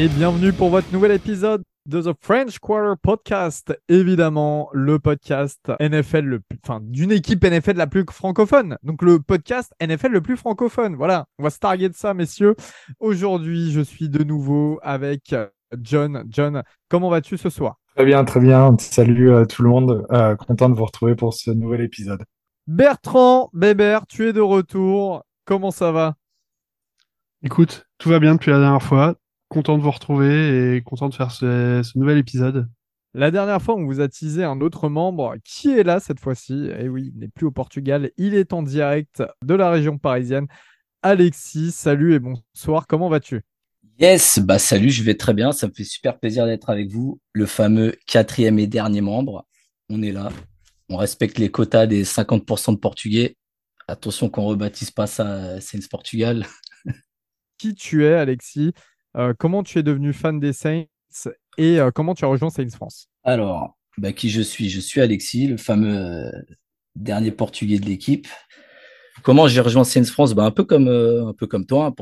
et bienvenue pour votre nouvel épisode de The French Quarter Podcast. Évidemment, le podcast NFL, le enfin, d'une équipe NFL la plus francophone. Donc, le podcast NFL le plus francophone. Voilà, on va se targuer de ça, messieurs. Aujourd'hui, je suis de nouveau avec John. John, comment vas-tu ce soir? Très bien, très bien. Salut à tout le monde. Euh, content de vous retrouver pour ce nouvel épisode. Bertrand Bébert, tu es de retour. Comment ça va? Écoute, tout va bien depuis la dernière fois. Content de vous retrouver et content de faire ce, ce nouvel épisode. La dernière fois, on vous a teasé un autre membre qui est là cette fois-ci. Et eh oui, il n'est plus au Portugal, il est en direct de la région parisienne. Alexis, salut et bonsoir, comment vas-tu? Yes, bah salut, je vais très bien, ça me fait super plaisir d'être avec vous, le fameux quatrième et dernier membre. On est là, on respecte les quotas des 50% de Portugais. Attention qu'on rebaptise pas ça Saints Portugal. Qui tu es, Alexis? euh, Comment tu es devenu fan des Saints et euh, comment tu as rejoint Saints France? Alors, bah, qui je suis? Je suis Alexis, le fameux euh, dernier Portugais de l'équipe. Comment j'ai rejoint Saints France? Bah, un, peu comme, toi. Hein.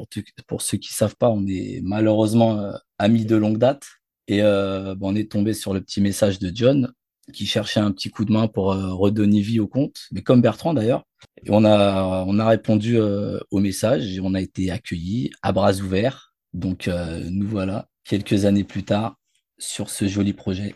Pour, ceux qui ne savent pas, on est malheureusement amis de longue date. Et bah, on est tombé sur le petit message de John qui cherchait un petit coup de main pour euh, redonner vie au compte, mais comme Bertrand d'ailleurs. On a, on a répondu euh, au message et on a été accueillis à bras ouverts. Donc euh, nous voilà, quelques années plus tard, sur ce joli projet.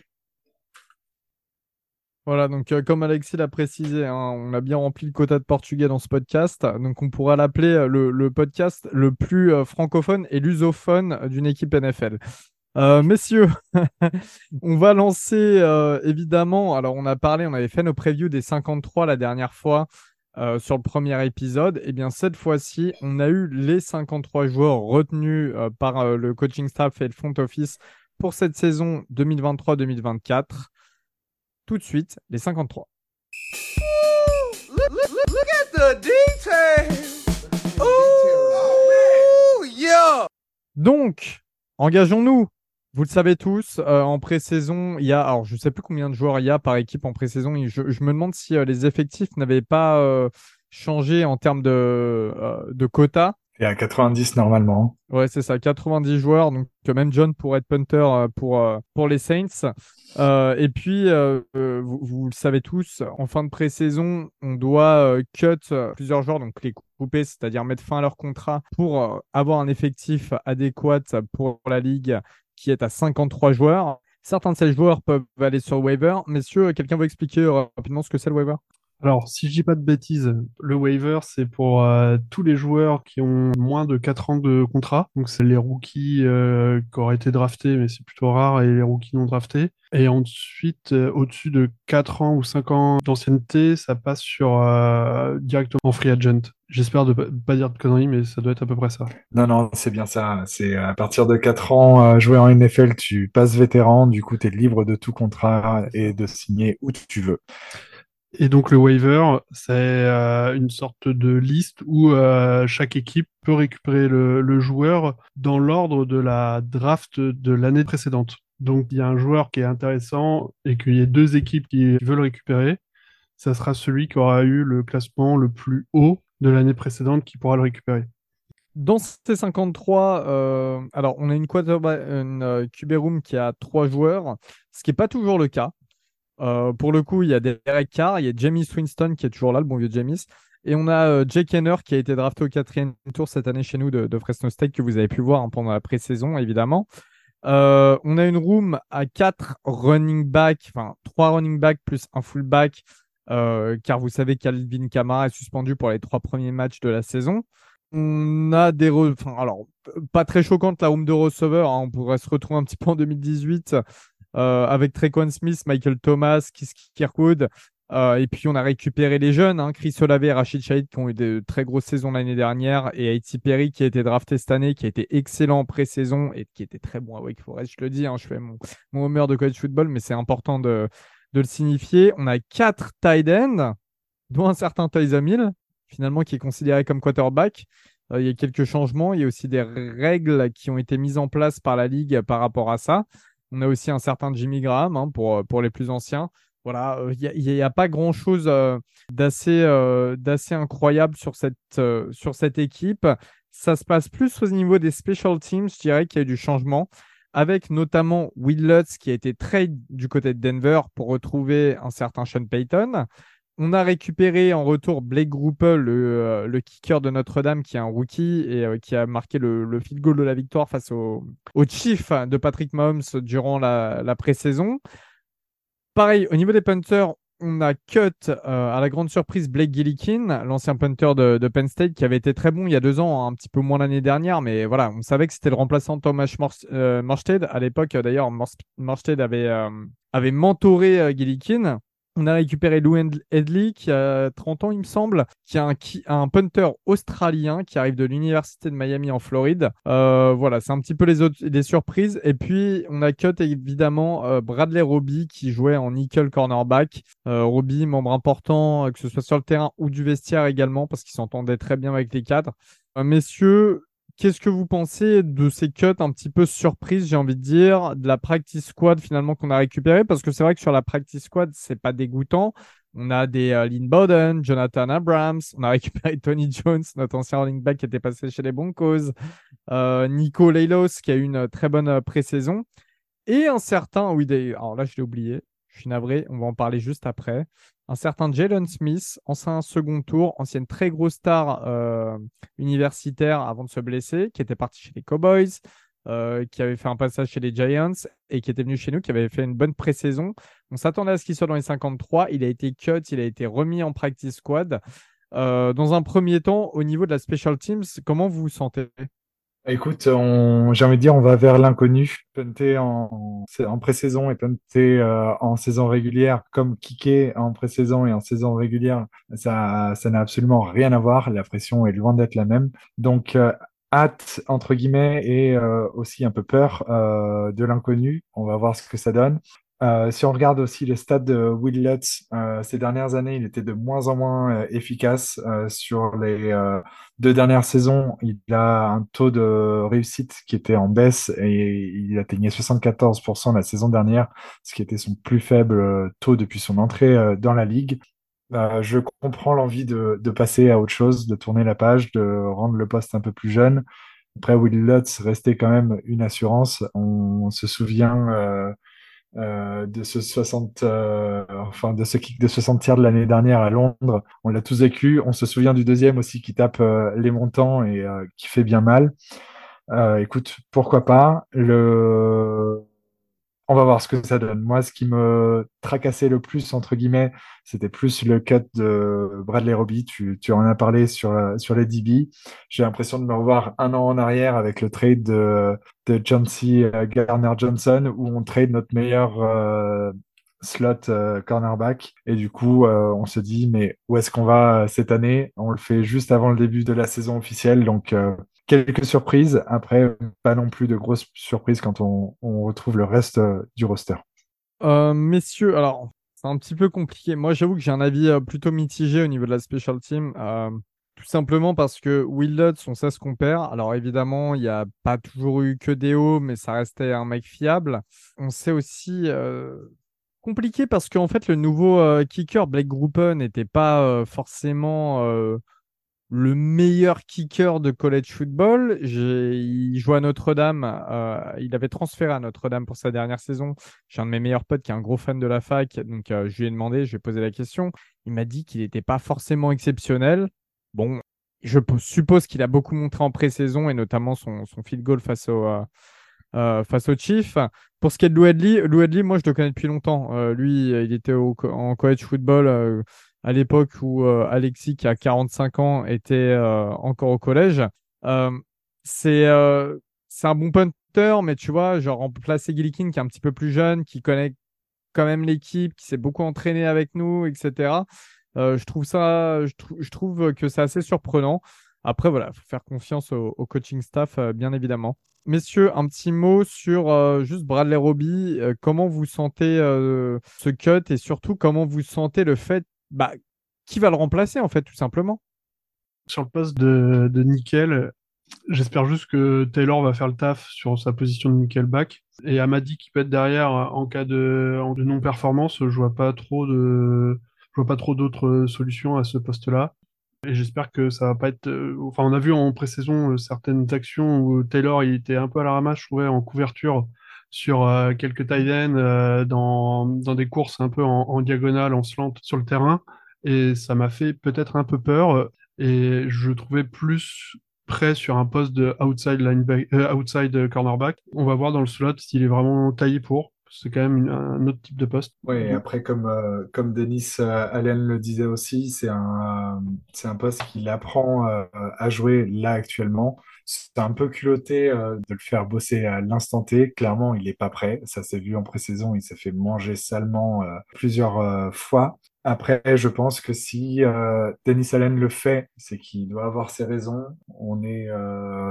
Voilà, donc comme Alexis l'a précisé, hein, on a bien rempli le quota de portugais dans ce podcast. Donc on pourra l'appeler le, le, podcast le plus francophone et lusophone d'une équipe NFL. Euh, messieurs, on va lancer euh, évidemment. Alors, on a parlé, on avait fait nos previews des 53 la dernière fois euh, sur le premier épisode. Et eh bien, cette fois-ci, on a eu les 53 joueurs retenus par le coaching staff et le front office pour cette saison 2023-2024. Tout de suite, les 53. Donc, engageons-nous. Vous le savez tous, euh, en pré-saison, il y a, alors je ne sais plus combien de joueurs il y a par équipe en pré-saison. Je, me demande si euh, les effectifs n'avaient pas euh, changé en termes de, de quota. Et à 90 normalement. Ouais, c'est ça, 90 joueurs. Donc même John pourrait être punter pour, pour les Saints. et puis, vous, vous, le savez tous, en fin de pré-saison, on doit cut plusieurs joueurs, donc les couper, c'est-à-dire mettre fin à leur contrat pour avoir un effectif adéquat pour la ligue qui est à 53 joueurs. Certains de ces joueurs peuvent aller sur waiver. Messieurs, quelqu'un veut expliquer euh, rapidement ce que c'est le waiver? Alors, si je dis pas de bêtises, le waiver, c'est pour euh, tous les joueurs qui ont moins de 4 ans de contrat. Donc, c'est les rookies euh, qui auraient été draftés, mais c'est plutôt rare, et les rookies non draftés. Et ensuite, euh, au-dessus de 4 ans ou 5 ans d'ancienneté, ça passe sur directement free agent. J'espère de pas dire de conneries, mais ça doit être à peu près ça. Non, non, c'est bien ça. C'est à partir de 4 ans, jouer en NFL, tu passes vétéran, du coup, tu es libre de tout contrat et de signer où tu veux. Et donc le waiver, c'est euh, une sorte de liste où euh, chaque équipe peut récupérer le, joueur dans l'ordre de la draft de l'année précédente. Donc il y a un joueur qui est intéressant et qu'il y ait deux équipes qui veulent récupérer, ça sera celui qui aura eu le classement le plus haut de l'année précédente qui pourra le récupérer. Dans ces 53, euh, alors on a une, une QB room qui a trois joueurs, ce qui n'est pas toujours le cas. Euh, pour le coup, il y a Derek Carr, il y a Jamie Winston qui est toujours là, le bon vieux James. Et on a euh, Jake Henner qui a été drafté au quatrième tour cette année chez nous de, Fresno State, que vous avez pu voir hein, pendant la pré-saison, évidemment. Euh, on a une room à 4 running back, enfin 3 running back plus un fullback, car vous savez qu'Alvin Kamara est suspendu pour les trois premiers matchs de la saison. On a des. Enfin, alors, pas très choquante la room de receveur, hein, on pourrait se retrouver un petit peu en 2018 euh, avec Trequan Smith, Michael Thomas, Kiss Kirkwood. Euh, et puis on a récupéré les jeunes, hein, Chris Olave et Rachid Shahid qui ont eu de très grosses saisons l'année dernière et Haiti Perry qui a été drafté cette année, qui a été excellent en pré-saison et qui était très bon à Wake Forest. Je le dis, hein, je fais mon, mon humeur de college football, mais c'est important de, de, le signifier. On a quatre tight ends, dont un certain Tyson Hill, finalement qui est considéré comme quarterback. Euh, il y a quelques changements, il y a aussi des règles qui ont été mises en place par la ligue par rapport à ça. On a aussi un certain Jimmy Graham hein, pour, euh, pour les plus anciens. Voilà, il euh, n'y a, pas grand-chose euh, d'assez d'assez incroyable sur cette, sur cette équipe. Ça se passe plus au niveau des special teams, je dirais qu'il y a eu du changement. avec notamment Will Lutz qui a été trade du côté de Denver pour retrouver un certain Sean Payton. On a récupéré en retour Blake le, euh, le kicker de Notre-Dame, qui est un rookie et euh, qui a marqué le, le, field goal de la victoire face au, Chief de Patrick Mahomes durant la, la pré-saison. Pareil, au niveau des punters, on a cut euh, à la grande surprise Blake Gillikin, l'ancien punter de, Penn State, qui avait été très bon il y a deux ans, un petit peu moins l'année dernière, mais voilà, on savait que c'était le remplaçant de Thomas Morstead. À l'époque, d'ailleurs, Morstead avait mentoré Gillikin. On a récupéré Lou Edley, qui a 30 ans, il me semble, qui est un, un punter australien qui arrive de l'Université de Miami en Floride. Euh, voilà, c'est un petit peu les, autres, des surprises. Et puis, on a cut évidemment euh, Bradley Roby, qui jouait en nickel cornerback. Euh, Roby, membre important, que ce soit sur le terrain ou du vestiaire également, parce qu'il s'entendait très bien avec les cadres. messieurs, Qu'est-ce que vous pensez de ces cuts un petit peu surprises, j'ai envie de dire, de la practice squad finalement qu'on a récupéré Parce que c'est vrai que sur la practice squad, c'est pas dégoûtant. On a des euh, Lynn Bowden, Jonathan Abrams, on a récupéré Tony Jones, notre ancien running back qui était passé chez les Broncos, euh, Nico Leilos qui a eu une très bonne euh, pré-saison, et un certain, oui, alors là je l'ai oublié, je suis navré, on va en parler juste après un certain Jalen Smith, ancien second tour, ancienne très grosse star euh, universitaire avant de se blesser, qui était parti chez les Cowboys, euh, qui avait fait un passage chez les Giants et qui était venu chez nous, qui avait fait une bonne pré-saison. On s'attendait à ce qu'il soit dans les 53. Il a été cut, il a été remis en practice squad. Euh, dans un premier temps, au niveau de la special teams, comment vous vous sentez? Écoute, on... j'ai envie de dire, on va vers l'inconnu. Punter en, en pré-saison et punter euh, en saison régulière, comme kicker en pré-saison et en saison régulière, ça, ça n'a absolument rien à voir. La pression est loin d'être la même. Donc, euh, hâte entre guillemets et euh, aussi un peu peur euh, de l'inconnu. On va voir ce que ça donne. Euh, si on regarde aussi les stats de Will Lutz, euh, ces dernières années, il était de moins en moins euh, efficace. Euh, sur les euh, deux dernières saisons, il a un taux de réussite qui était en baisse et il atteignait 74% la saison dernière, ce qui était son plus faible taux depuis son entrée dans la ligue. je comprends l'envie de, de, passer à autre chose, de tourner la page, de rendre le poste un peu plus jeune. Après, Will Lutz restait quand même une assurance. On, on se souvient euh, de ce 60, euh, enfin de ce kick de 60 tiers de l'année dernière à Londres. On l'a tous vécu. On se souvient du deuxième aussi qui tape euh, les montants et qui fait bien mal. écoute, pourquoi pas? Le on va voir ce que ça donne. Moi, ce qui me tracassait le plus, entre guillemets, c'était plus le cut de Bradley Roby. Tu, en as parlé sur, les DB. J'ai l'impression de me revoir un an en arrière avec le trade de, de Chauncey euh, Garner-Johnson, où on trade notre meilleur euh, slot euh, cornerback. Et du coup, on se dit, mais où est-ce qu'on va cette année? On le fait juste avant le début de la saison officielle. Donc, quelques surprises. Après, pas non plus de grosses surprises quand on, retrouve le reste euh, du roster. Euh, messieurs, alors, c'est un petit peu compliqué. Moi, j'avoue que j'ai un avis euh, plutôt mitigé au niveau de la special team. tout simplement parce que Will Lutz, on sait ce qu'on perd. Alors évidemment, il n'y a pas toujours eu que des hauts, mais ça restait un mec fiable. On sait aussi compliqué parce qu'en fait, le nouveau kicker, Blake Gruppen, n'était pas forcément le meilleur kicker de college football. Il joue à Notre-Dame. Euh, il avait transféré à Notre-Dame pour sa dernière saison. J'ai un de mes meilleurs potes qui est un gros fan de la fac. Donc, euh, je lui ai demandé, je lui ai posé la question. Il m'a dit qu'il n'était pas forcément exceptionnel. Bon, je suppose qu'il a beaucoup montré en pré-saison et notamment son, field goal face au, euh, face au Chief. Pour ce qui est de Lou Edley, Lou Edley, moi, je le connais depuis longtemps. lui, il était en college football à l'époque où euh, Alexis, qui a 45 ans, était euh, encore au collège. Euh, c'est c'est un bon punter, mais tu vois, genre remplacer Gillikin qui est un petit peu plus jeune, qui connaît quand même l'équipe, qui s'est beaucoup entraîné avec nous, etc. je trouve ça, je, trouve que c'est assez surprenant. Après, voilà, il faut faire confiance au, coaching staff, bien évidemment. Messieurs, un petit mot sur juste Bradley Roby. comment vous sentez ce cut et surtout comment vous sentez le fait bah, qui va le remplacer, en fait, tout simplement? Sur le poste de, de nickel, j'espère juste que Taylor va faire le taf sur sa position de nickelback. Et Amadi qui peut être derrière en cas de, de non-performance, je vois pas trop de, je vois pas trop d'autres solutions à ce poste-là. Et j'espère que ça va pas être. Enfin, on a vu en pré-saison euh, certaines actions où Taylor il était un peu à la ramasse, je trouvais, en couverture sur euh, quelques tight ends euh, dans, dans des courses un peu en, diagonale, en slant sur le terrain. Et ça m'a fait peut-être un peu peur. Et je trouvais plus prêt sur un poste de outside, euh, outside cornerback. On va voir dans le slot s'il est vraiment taillé pour. C'est quand même un autre type de poste. Oui, après, comme, euh, comme Denis euh, Allen le disait aussi, c'est un, c'est un poste qu'il apprend à jouer là actuellement. C'est un peu culotté euh, de le faire bosser à l'instant T. Clairement, il n'est pas prêt. Ça s'est vu en pré-saison, il s'est fait manger salement euh, plusieurs euh, fois. Après, je pense que si Dennis Allen le fait, c'est qu'il doit avoir ses raisons. On est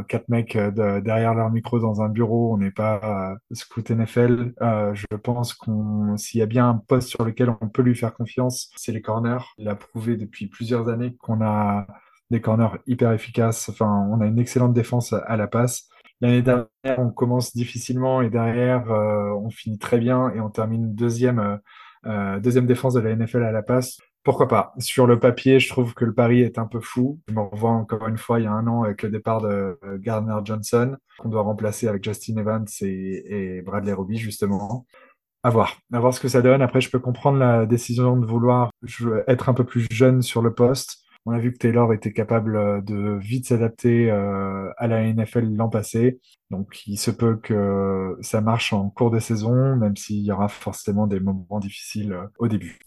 quatre mecs de- derrière leur micro dans un bureau, on n'est pas scout NFL. Je pense qu'on, s'il y a bien un poste sur lequel on peut lui faire confiance, c'est les corners. Il a prouvé depuis plusieurs années qu'on a des corners hyper efficaces. Enfin, on a une excellente défense à la passe. L'année dernière, on commence difficilement et derrière, euh, on finit très bien et on termine deuxième. euh, euh, deuxième défense de la NFL à la passe. Pourquoi pas? Sur le papier, je trouve que le pari est un peu fou. Je me revois encore une fois il y a un an avec le départ de euh, Gardner Johnson, qu'on doit remplacer avec Justin Evans et, et Bradley Roby, justement. À voir. À voir ce que ça donne. Après, je peux comprendre la décision de vouloir être un peu plus jeune sur le poste. On a vu que Taylor était capable euh, de vite s'adapter euh, à la NFL l'an passé. Donc, il se peut que ça marche en cours de saison, même s'il y aura forcément des moments difficiles euh, au début.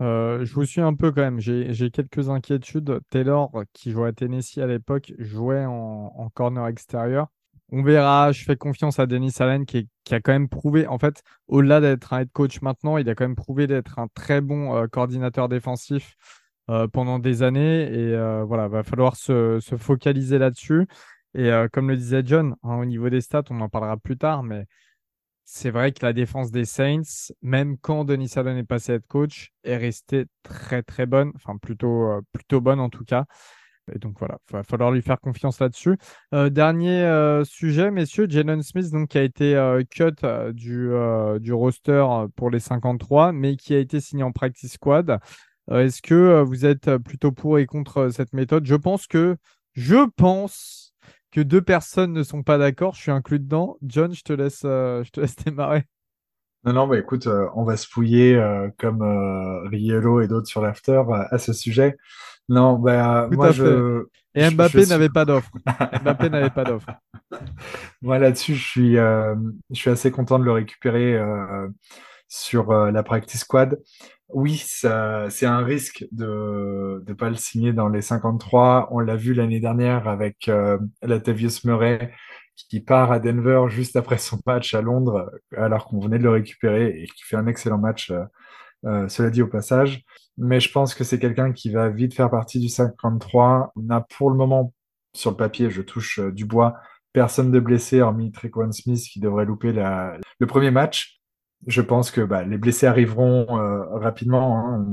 Je vous suis un peu quand même. J'ai quelques inquiétudes. Taylor, qui jouait à Tennessee à l'époque, jouait en, corner extérieur. On verra. Je fais confiance à Dennis Allen qui, a quand même prouvé, en fait, au-delà d'être un head coach maintenant, il a quand même prouvé d'être un très bon coordinateur défensif pendant des années. Et euh, voilà, va falloir se, se focaliser là-dessus. Et euh, comme le disait John, hein, au niveau des stats, on en parlera plus tard, mais c'est vrai que la défense des Saints, même quand Denis Allen est passé head coach, est restée très très bonne, enfin plutôt, euh, plutôt bonne en tout cas. Et donc voilà, il va falloir lui faire confiance là-dessus. Euh, dernier euh, sujet, messieurs, Jalen Smith, donc, qui a été euh, cut euh, du, euh, du roster pour les 53, mais qui a été signé en practice squad. Euh, Est-ce que euh, vous êtes plutôt pour et contre euh, cette méthode? Je pense que, je pense que deux personnes ne sont pas d'accord. Je suis inclus dedans. John, je te laisse, euh, je te laisse démarrer. Non, non, bah écoute, euh, on va se fouiller euh, comme euh, Riello et d'autres sur l'after euh, à ce sujet. Non, bah Tout moi je, Et Mbappé suis- n'avait pas d'offre. Mbappé n'avait pas d'offre. Moi là-dessus, je suis, euh, je suis assez content de le récupérer euh, sur euh, la practice squad. Oui, c'est un risque de ne pas le signer dans les 53. On l'a vu l'année dernière avec euh, Latavius Murray qui part à Denver juste après son match à Londres alors qu'on venait de le récupérer et qui fait un excellent match, euh, euh, cela dit au passage. Mais je pense que c'est quelqu'un qui va vite faire partie du 53. On a pour le moment, sur le papier, je touche euh, du bois, personne de blessé hormis Trequan Smith qui devrait louper le premier match. Je pense que bah, les blessés arriveront euh, rapidement. hein.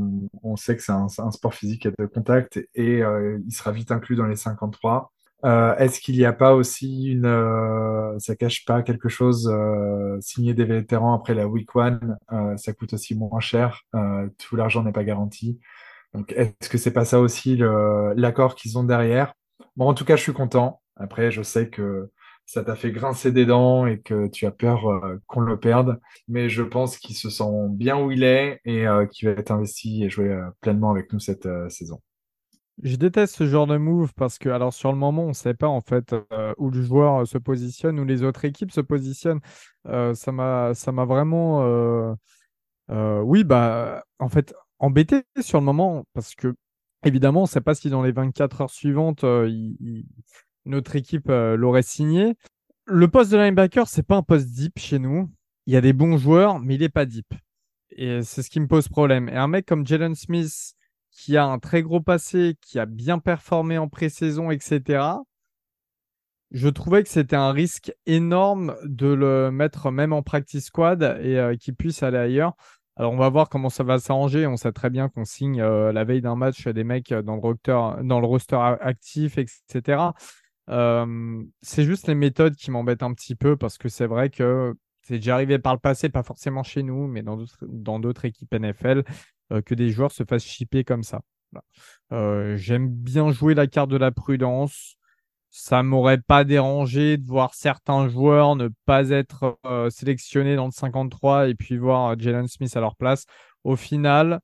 On, sait que c'est un, sport physique et de contact et euh, il sera vite inclus dans les 53. Euh, est-ce qu'il n'y a pas aussi une, ça cache pas quelque chose, signer des vétérans après la week one, ça coûte aussi moins cher. Tout l'argent n'est pas garanti. Donc, est-ce que c'est pas ça aussi l'accord qu'ils ont derrière? Bon, en tout cas, je suis content. Après, je sais que ça t'a fait grincer des dents et que tu as peur euh, qu'on le perde, mais je pense qu'il se sent bien où il est et euh, qu'il va être investi et jouer euh, pleinement avec nous cette saison. Je déteste ce genre de move parce que, alors, sur le moment, on ne sait pas en fait où le joueur se positionne, où les autres équipes se positionnent. Ça m'a, vraiment, oui, bah, en fait, embêté sur le moment parce que, évidemment, on ne sait pas si dans les 24 heures suivantes, il- notre équipe euh, l'aurait signé. Le poste de linebacker, c'est pas un poste deep chez nous. Il y a des bons joueurs, mais il n'est pas deep. Et c'est ce qui me pose problème. Et un mec comme Jalen Smith, qui a un très gros passé, qui a bien performé en pré-saison, etc., je trouvais que c'était un risque énorme de le mettre même en practice squad et euh, qu'il puisse aller ailleurs. Alors, on va voir comment ça va s'arranger. On sait très bien qu'on signe euh, la veille d'un match des mecs dans le roster, dans le roster actif, etc. C'est juste les méthodes qui m'embêtent un petit peu parce que c'est vrai que c'est déjà arrivé par le passé, pas forcément chez nous, mais dans d'autres, équipes NFL, que des joueurs se fassent chipper comme ça. J'aime bien jouer la carte de la prudence. ça m'aurait pas dérangé de voir certains joueurs ne pas être sélectionnés dans le 53 et puis voir Jalen Smith à leur place. Au final,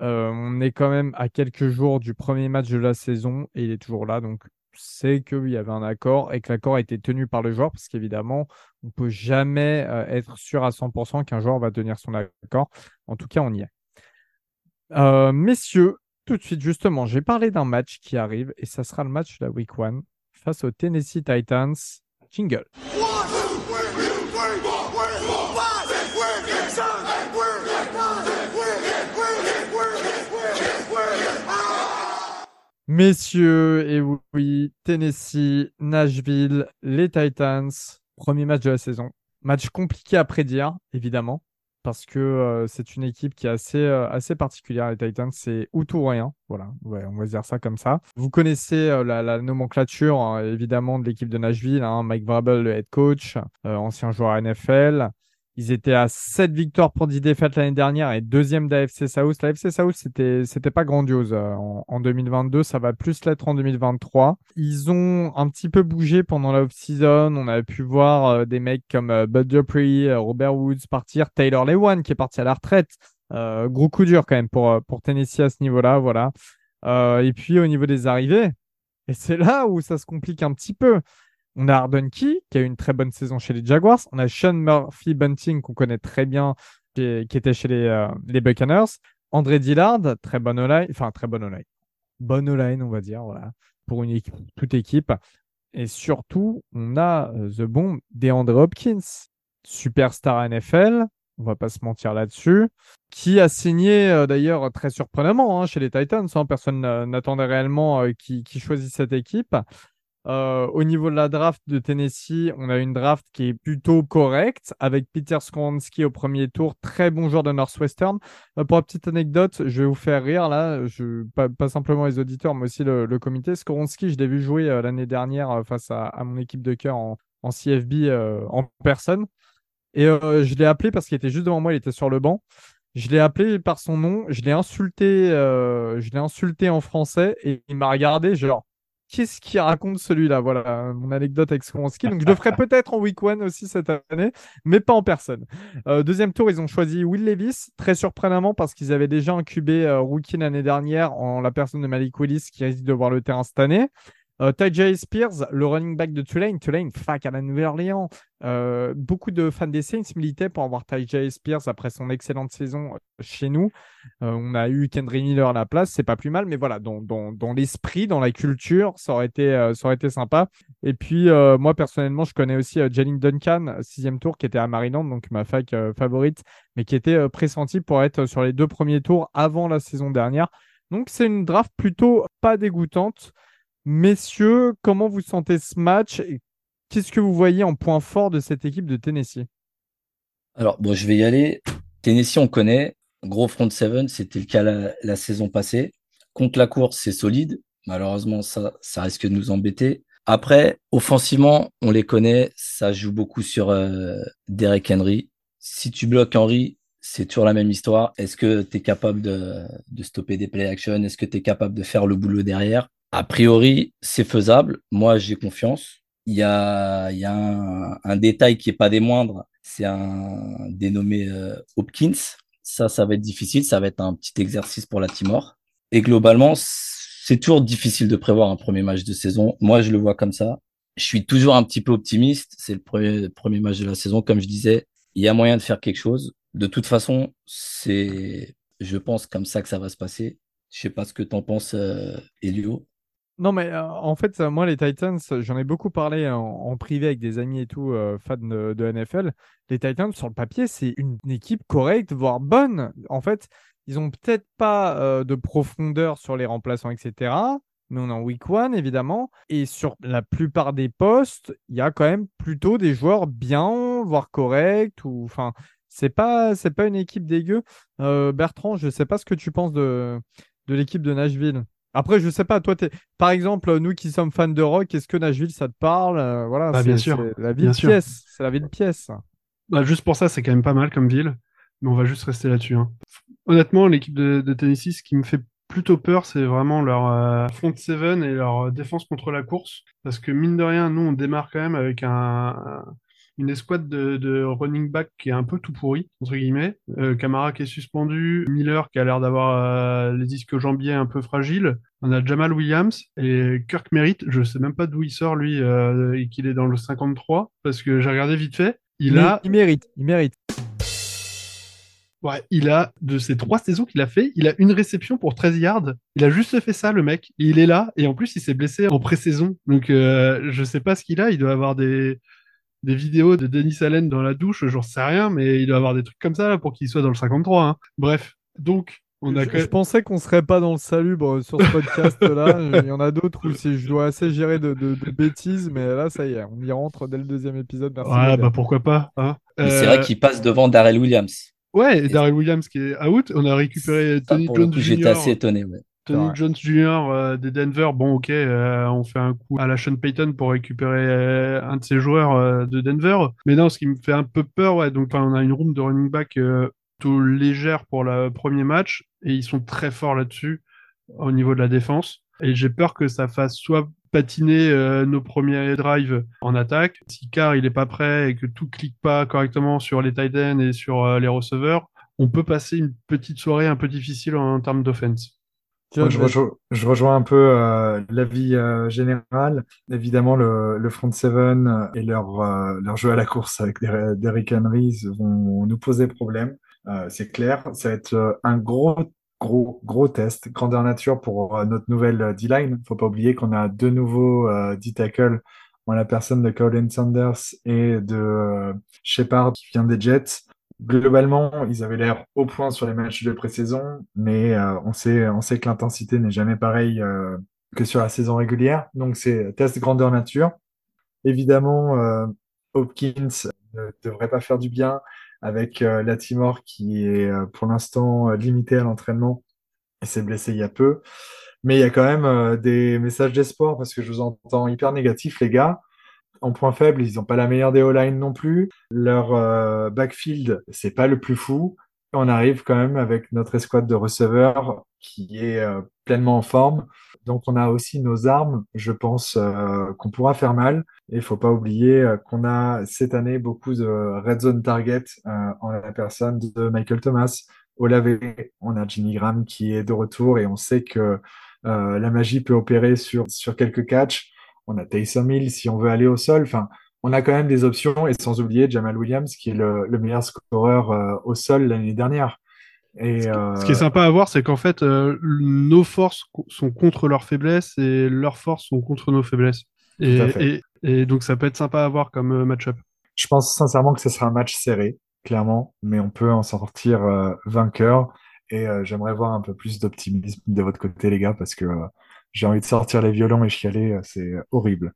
on est quand même à quelques jours du premier match de la saison et il est toujours là. Donc, c'est qu'il y avait un accord et que l'accord a été tenu par le joueur parce qu'évidemment, on ne peut jamais être sûr à 100% qu'un joueur va tenir son accord. En tout cas, on y est. messieurs, tout de suite, justement, j'ai parlé d'un match qui arrive et ça sera le match de la Week 1 face aux Tennessee Titans. Jingle. Messieurs, et oui, Tennessee, Nashville, les Titans, premier match de la saison. Match compliqué à prédire, évidemment parce que euh, c'est une équipe qui est assez, euh, assez particulière. Les Titans, c'est ou tout ou rien. Voilà, on va dire ça comme ça. Vous connaissez euh, la, nomenclature, hein, évidemment, de l'équipe de Nashville. Hein, Mike Vrabel, le head coach, ancien joueur NFL. Ils étaient à 7 victoires pour 10 défaites l'année dernière et deuxième d'AFC South. L'AFC South, c'était, c'était pas grandiose euh, en, 2022. Ça va plus l'être en 2023. Ils ont un petit peu bougé pendant la off-season. On a pu voir euh, des mecs comme euh, Bud Dupree, Robert Woods partir, Taylor Lewan qui est parti à la retraite. gros coup dur quand même pour, pour Tennessee à ce niveau-là. Voilà. et puis au niveau des arrivées, et c'est là où ça se complique un petit peu. On a Arden Key, qui a eu une très bonne saison chez les Jaguars. On a Sean Murphy Bunting, qu'on connaît très bien, qui, était chez les, euh, les, Buccaneers. André Dillard, très bonne line, enfin très bonne line. Bonne line, on va dire, voilà, pour toute équipe. Et surtout, on a euh, The Bomb DeAndre Hopkins, superstar NFL, on va pas se mentir là-dessus, qui a signé euh, d'ailleurs très surprenamment hein, chez les Titans. Hein. personne n'attendait réellement qu'il qui choisisse cette équipe. Euh, au niveau de la draft de Tennessee, on a une draft qui est plutôt correcte avec Peter Skoronski au premier tour, très bon joueur de Northwestern. Euh, pour la petite anecdote, je vais vous faire rire là, pas, simplement les auditeurs, mais aussi le, comité. Skoronski, je l'ai vu jouer euh, l'année dernière face à, mon équipe de cœur en, CFB en personne. Et je l'ai appelé parce qu'il était juste devant moi, il était sur le banc. Je l'ai appelé par son nom, je l'ai insulté, je l'ai insulté en français et il m'a regardé genre qu'est-ce qu'il raconte celui-là? Voilà mon anecdote avec Skoronski. Donc je le ferai peut-être en week one aussi cette année, mais pas en personne. Euh, deuxième tour, ils ont choisi Will Levis, très surprenamment parce qu'ils avaient déjà incubé euh, rookie l'année dernière en la personne de Malik Willis qui risque de voir le terrain cette année. Euh, Ty Spears, le running back de Tulane, Tulane, fac à la Nouvelle-Orléans. Euh, beaucoup de fans des Saints militaient pour avoir Ty Spears après son excellente saison euh, chez nous. Euh, on a eu Kendry Miller à la place, c'est pas plus mal, mais voilà, dans, dans, dans l'esprit, dans la culture, ça aurait été, ça aurait été sympa. Et puis, moi, personnellement, je connais aussi Jalen Duncan, sixième tour, qui était à Maryland, donc ma fac favorite, mais qui était pressenti pour être sur les deux premiers tours avant la saison dernière. Donc, c'est une draft plutôt pas dégoûtante. Messieurs, comment vous sentez ce match qu'est-ce que vous voyez en point fort de cette équipe de Tennessee? Alors, bon, je vais y aller. Tennessee, on connaît. Gros front seven, c'était le cas la, saison passée. Contre la course, c'est solide. Malheureusement, ça, ça risque de nous embêter. Après, offensivement, on les connaît. Ça joue beaucoup sur euh, Derek Henry. Si tu bloques Henry, c'est toujours la même histoire. Est-ce que tu es capable de, de, stopper des play action Est-ce que tu es capable de faire le boulot derrière? A priori, c'est faisable. Moi, j'ai confiance. Il y a, y a un, détail qui n'est pas des moindres. C'est un dénommé euh, Hopkins. Ça, ça va être difficile. Ça va être un petit exercice pour la Timor. Et globalement, c'est toujours difficile de prévoir un premier match de saison. Moi, je le vois comme ça. Je suis toujours un petit peu optimiste. C'est le premier, premier match de la saison. Comme je disais, il y a moyen de faire quelque chose. De toute façon, c'est, je pense, comme ça que ça va se passer. Je sais pas ce que tu en penses, euh, Elio. Non, mais euh, en fait, moi, les Titans, j'en ai beaucoup parlé en, privé avec des amis et tout, euh, fans de, NFL. Les Titans, sur le papier, c'est une, équipe correcte, voire bonne. En fait, ils ont peut-être pas euh, de profondeur sur les remplaçants, etc. Mais on est en week one, évidemment. Et sur la plupart des postes, il y a quand même plutôt des joueurs bien, voire corrects. Ou, enfin, c'est pas, c'est pas une équipe dégueu. Bertrand, je sais pas ce que tu penses de, de l'équipe de Nashville. Après, je sais pas, toi, es... par exemple, nous qui sommes fans de rock, est-ce que Nashville, ça te parle? Euh, Voilà, bah, bien sûr. La ville pièce, c'est la ville pièce. Bah, juste pour ça, c'est quand même pas mal comme ville, mais on va juste rester là-dessus. Hein. Honnêtement, l'équipe de, Tennessee, ce qui me fait plutôt peur, c'est vraiment leur euh, front seven et leur défense contre la course. Parce que mine de rien, nous, on démarre quand même avec un, une escouade de, running back qui est un peu tout pourri, entre guillemets. Euh, Camara qui est suspendu, Miller qui a l'air d'avoir euh, les disques jambiers un peu fragiles. On a Jamal Williams et Kirk Merritt, je sais même pas d'où il sort lui euh, et qu'il est dans le 53 parce que j'ai regardé vite fait. Il, a... il mérite, il mérite. Ouais, il a, de ces trois saisons qu'il a fait, il a une réception pour 13 yards. Il a juste fait ça, le mec. Et il est là. Et en plus, il s'est blessé en pré-saison. Donc, euh, je sais pas ce qu'il a. Il doit avoir des, des vidéos de Denis Allen dans la douche, j'en sais rien, mais il doit avoir des trucs comme ça là, pour qu'il soit dans le 53. Hein. Bref, donc on a. Je, je pensais qu'on serait pas dans le salubre sur ce podcast là. il y en a d'autres où je dois assez gérer de, de, bêtises, mais là ça y est, on y rentre dès le deuxième épisode. Merci ouais, bah pourquoi pas. Hein. C'est vrai euh, qu'il passe devant Darrell Williams. Ouais, et Darrell Williams qui est out. On a récupéré Tony Jones Jr. J'étais assez étonné. Ouais. Tony Jones Jr. Euh, des Denver, bon ok, euh, on fait un coup à la Sean Payton pour récupérer euh, un de ses joueurs de Denver. Mais non, ce qui me fait un peu peur, ouais, donc on a une room de running back tout légère pour le premier match et ils sont très forts là-dessus au niveau de la défense. Et j'ai peur que ça fasse soit patiner nos premiers drives en attaque. Si Car il est pas prêt et que tout clique pas correctement sur les tight ends et sur les receveurs, on peut passer une petite soirée un peu difficile en termes d'offense je, rejoins, un peu euh, l'avis euh, général. Évidemment, le, le front seven et leur, euh, leur jeu à la course avec Derrick Henry vont nous poser problème. Euh, c'est clair. Ça va être un gros, gros, gros test, grandeur nature pour notre nouvelle D-line. Faut pas oublier qu'on a deux nouveaux D-tackles en la personne de Colin Sanders et de Shepard qui vient des Jets globalement, ils avaient l'air au point sur les matchs de pré-saison, mais euh, on sait, on sait que l'intensité n'est jamais pareille euh, que sur la saison régulière. Donc c'est test grandeur nature. Évidemment, euh, Hopkins ne devrait pas faire du bien avec Latimore qui est pour l'instant limité à l'entraînement et s'est blessé il y a peu. Mais il y a quand même des messages d'espoir parce que je vous entends hyper négatif, les gars en point faible, ils n'ont pas la meilleure des O-line non plus. Leur euh, backfield, c'est pas le plus fou. On arrive quand même avec notre escouade de receveurs qui est euh, pleinement en forme. Donc on a aussi nos armes, je pense euh, qu'on pourra faire mal. Et il faut pas oublier qu'on a cette année beaucoup de red zone target en la personne de Michael Thomas. Olave, on a Jimmy Graham qui est de retour et on sait que la magie peut opérer sur, sur quelques catchs on a Taysom Hill si on veut aller au sol. Enfin, on a quand même des options et sans oublier Jamal Williams qui est le, meilleur scoreur euh, au sol l'année dernière. Et, ce, qui, est euh, sympa à voir, c'est qu'en fait, euh, nos forces sont contre leurs faiblesses et leurs forces sont contre nos faiblesses. Et, et, donc, ça peut être sympa à voir comme match-up. Je pense sincèrement que ce sera un match serré, clairement, mais on peut en sortir vainqueur. Et j'aimerais voir un peu plus d'optimisme de votre côté, les gars, parce que j'ai envie de sortir les violons et chialer, euh, c'est horrible.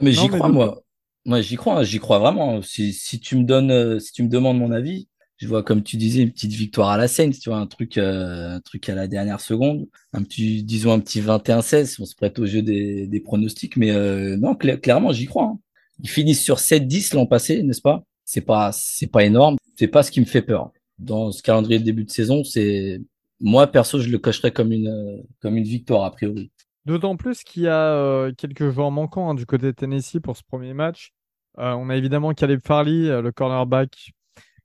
Mais j'y crois, moi. Moi, j'y crois, j'y crois vraiment. Si, si tu me donnes, euh, si tu me demandes mon avis, je vois, comme tu disais, une petite victoire à la Saints, tu vois, un truc, euh, un truc à la dernière seconde, un petit, disons, un petit 21-16, on se prête au jeu des, des pronostics, mais non, clairement, j'y crois. Hein. Ils finissent sur 7-10 l'an passé, n'est-ce pas? C'est pas, c'est pas énorme. C'est pas ce qui me fait peur. Dans ce calendrier de début de saison, c'est, moi, perso, je le cocherais comme une, comme une victoire, a priori. D'autant plus qu'il y a euh, quelques joueurs manquants hein, du côté de Tennessee pour ce premier match. Euh, on a évidemment Caleb Farley, euh, le cornerback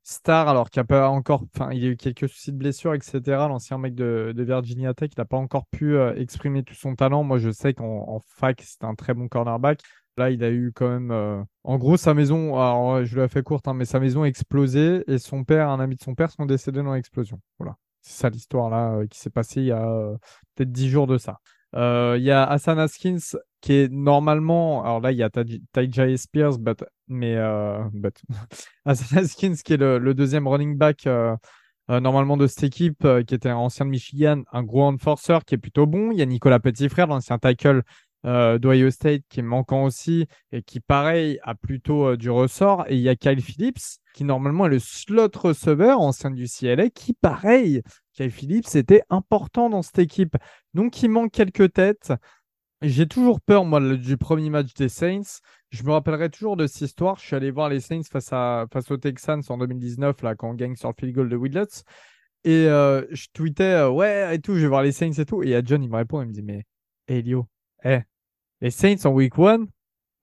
star, alors qu'il a pas encore, enfin, il a eu quelques soucis de blessure, etc. L'ancien mec de, Virginia Tech, il n'a pas encore pu exprimer tout son talent. Moi, je sais qu'en fac, c'était un très bon cornerback. Là, il a eu quand même. En gros, sa maison, alors je l'ai fait courte, hein, mais sa maison a explosé et son père, un ami de son père, sont décédés dans l'explosion. Voilà. C'est ça l'histoire là qui s'est passée il y a peut-être dix jours de ça. Euh, il y a Hassan Haskins qui est normalement, alors là il y a Tajay Spears, but, mais euh, but. Hassan Haskins qui est le, deuxième running back euh, normalement de cette équipe, qui était un ancien de Michigan, un gros enforcer qui est plutôt bon. Il y a Nicolas Petitfrère, l'ancien tackle euh, State qui est manquant aussi et qui, pareil, a plutôt du ressort. Et il y a Kyle Phillips qui, normalement, est le slot receiver, ancien du CLA, qui, pareil, Kyle Phillips était important dans cette équipe. Donc, il manque quelques têtes. J'ai toujours peur, moi, du premier match des Saints. Je me rappellerai toujours de cette histoire. Je suis allé voir les Saints face, à, face aux Texans en 2019, là, quand on gagne sur le field goal de Widlets. Et euh, je tweetais, euh, ouais, et tout, je vais voir les Saints et tout. Et a John, il me répond, il me dit, mais Elio, eh, les Saints en week one,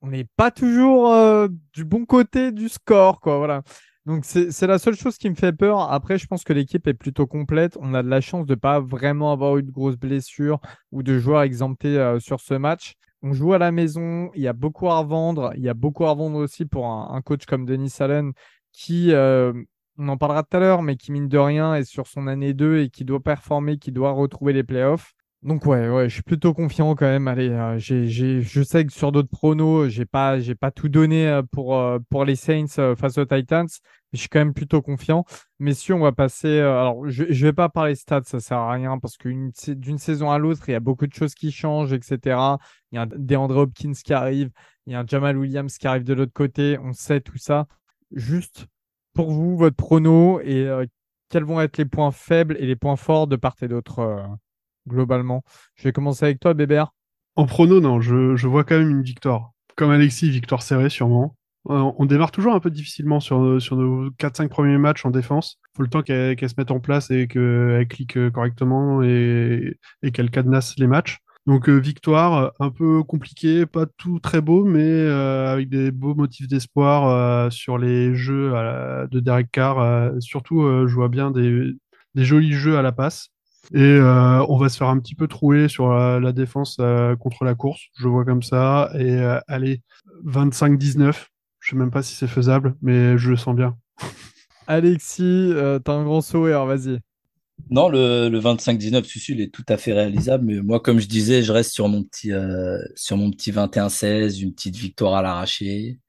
on n'est pas toujours euh, du bon côté du score, quoi. Voilà. Donc c'est la seule chose qui me fait peur. Après, je pense que l'équipe est plutôt complète. On a de la chance de pas vraiment avoir eu de grosses blessures ou de joueurs exemptés sur ce match. On joue à la maison, il y a beaucoup à revendre. Il y a beaucoup à revendre aussi pour un, coach comme Denis Allen qui, euh, on en parlera tout à l'heure, mais qui mine de rien est sur son année 2 et qui doit performer, qui doit retrouver les playoffs. Donc ouais, ouais, je suis plutôt confiant quand même. Allez, euh, je sais que sur d'autres pronos, j'ai pas, j'ai pas tout donné euh, pour, pour les Saints face aux Titans. Je suis quand même plutôt confiant. Messieurs, on va passer. alors, je, je vais pas parler stats, ça sert à rien parce qu'une d'une saison à l'autre, il y a beaucoup de choses qui changent, etc. Il y a DeAndre Hopkins qui arrive, il y a un Jamal Williams qui arrive de l'autre côté. On sait tout ça. Juste pour vous, votre prono et euh, quels vont être les points faibles et les points forts de part et d'autre euh, globalement. Je vais commencer avec toi, Bébert. En prono, non, je, je vois quand même une victoire. Comme Alexis, victoire serrée sûrement. Euh, on démarre toujours un peu difficilement sur nos, sur nos 4-5 premiers matchs en défense. Il faut le temps qu'elle se mette en place et qu'elle clique correctement et, et qu'elle cadenasse les matchs. Donc euh, victoire, un peu compliqué, pas tout très beau, mais euh, avec des beaux motifs d'espoir sur les jeux de Derek Carr. surtout, je vois bien des, des, jolis jeux à la passe. Et on va se faire un petit peu trouer sur la, défense contre la course, je vois comme ça. Et allez, 25-19, je sais même pas si c'est faisable, mais je le sens bien. Alexis, euh, t'as un grand sourire, vas-y. Non, le, 25-19, celui il est tout à fait réalisable. Mais moi, comme je disais, je reste sur mon petit, euh, sur mon petit 21-16, une petite victoire à l'arraché,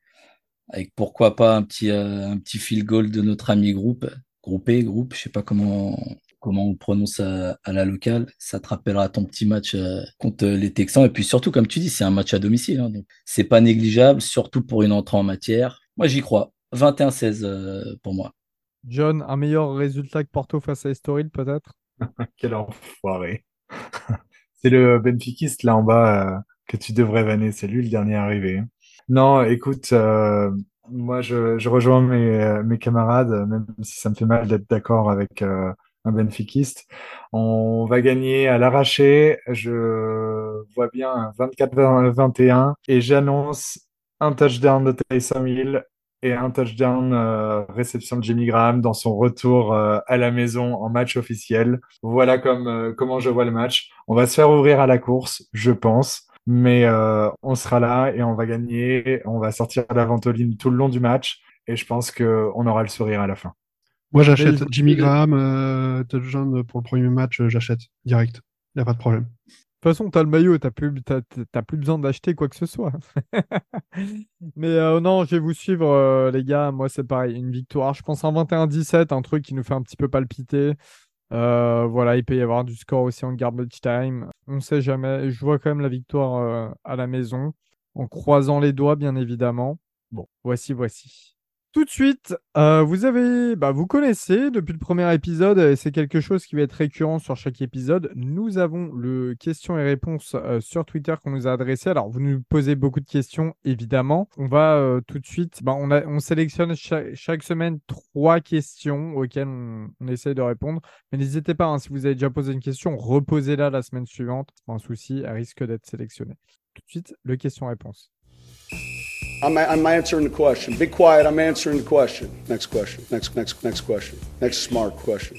avec pourquoi pas un petit, euh, un petit field goal de notre ami groupe, groupé, groupe, je sais pas comment, comment on prononce à, la locale. Ça te rappellera ton petit match euh, contre les Texans. Et puis surtout, comme tu dis, c'est un match à domicile. Hein, donc c'est pas négligeable, surtout pour une entrée en matière. Moi, j'y crois. 21-16 euh, pour moi. John, un meilleur résultat que Porto face à Estoril, peut-être? Quel enfoiré. c'est le Benfiquiste là en bas euh, que tu devrais vanner. C'est lui le dernier arrivé. Non, écoute, moi je, rejoins mes, mes, camarades, même si ça me fait mal d'être d'accord avec un benfiquiste. On va gagner à l'arraché. Je vois bien un 24-21 et j'annonce un touchdown de Tyson Hill et un touchdown euh, réception de Jimmy Graham dans son retour euh, à la maison en match officiel. Voilà comme, euh, comment je vois le match. On va se faire ouvrir à la course, je pense, mais on sera là et on va gagner. On va sortir la ventoline tout le long du match et je pense qu'on aura le sourire à la fin. Moi, j'achète Jimmy Graham, euh, touchdown pour le premier match, euh, j'achète direct. Il n'y a pas de problème. De toute façon, tu as le maillot, tu n'as plus, besoin d'acheter quoi que ce soit. Mais euh, non, je vais vous suivre, euh, les gars. Moi, c'est pareil. Une victoire, je pense un 21-17, un truc qui nous fait un petit peu palpiter. voilà, il peut y avoir du score aussi en garbage time. On ne sait jamais. Je vois quand même la victoire à la maison, en croisant les doigts, bien évidemment. Bon, voici, voici. Tout de suite, euh, vous avez, bah, vous connaissez depuis le premier épisode, et c'est quelque chose qui va être récurrent sur chaque épisode. Nous avons le questions et réponses euh, sur Twitter qu'on nous a adressé. Alors, vous nous posez beaucoup de questions, évidemment. On va euh, tout de suite, bah, on, a, on sélectionne chaque, semaine trois questions auxquelles on, essaie de répondre. Mais n'hésitez pas, hein, si vous avez déjà posé une question, reposez-la la semaine suivante. Pas un souci, elle risque d'être sélectionnée. Tout de suite, le question-réponse. I'm, I'm answering the question. Be quiet, I'm answering the question. Next question. Next, next, next question. Next smart question.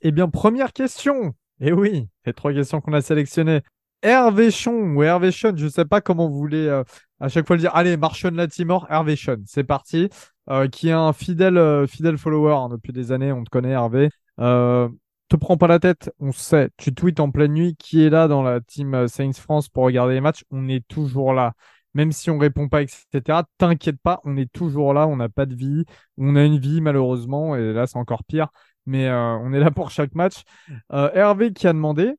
Eh bien, première question. Eh oui, les trois questions qu'on a sélectionnées. Hervé Chon ou Hervé Chon, je ne sais pas comment vous voulez euh, à chaque fois le dire. Allez, Marchon Latimore, Hervé Chon, c'est parti. Euh, qui est un fidèle, euh, fidèle follower hein, depuis des années, on te connaît Hervé. te prends pas la tête, on sait, tu tweets en pleine nuit, qui est là dans la team Saints France pour regarder les matchs, on est toujours là même si on répond pas, etc. T'inquiète pas, on est toujours là, on n'a pas de vie, on a une vie malheureusement, et là c'est encore pire, mais euh, on est là pour chaque match. Euh, Hervé qui a demandé,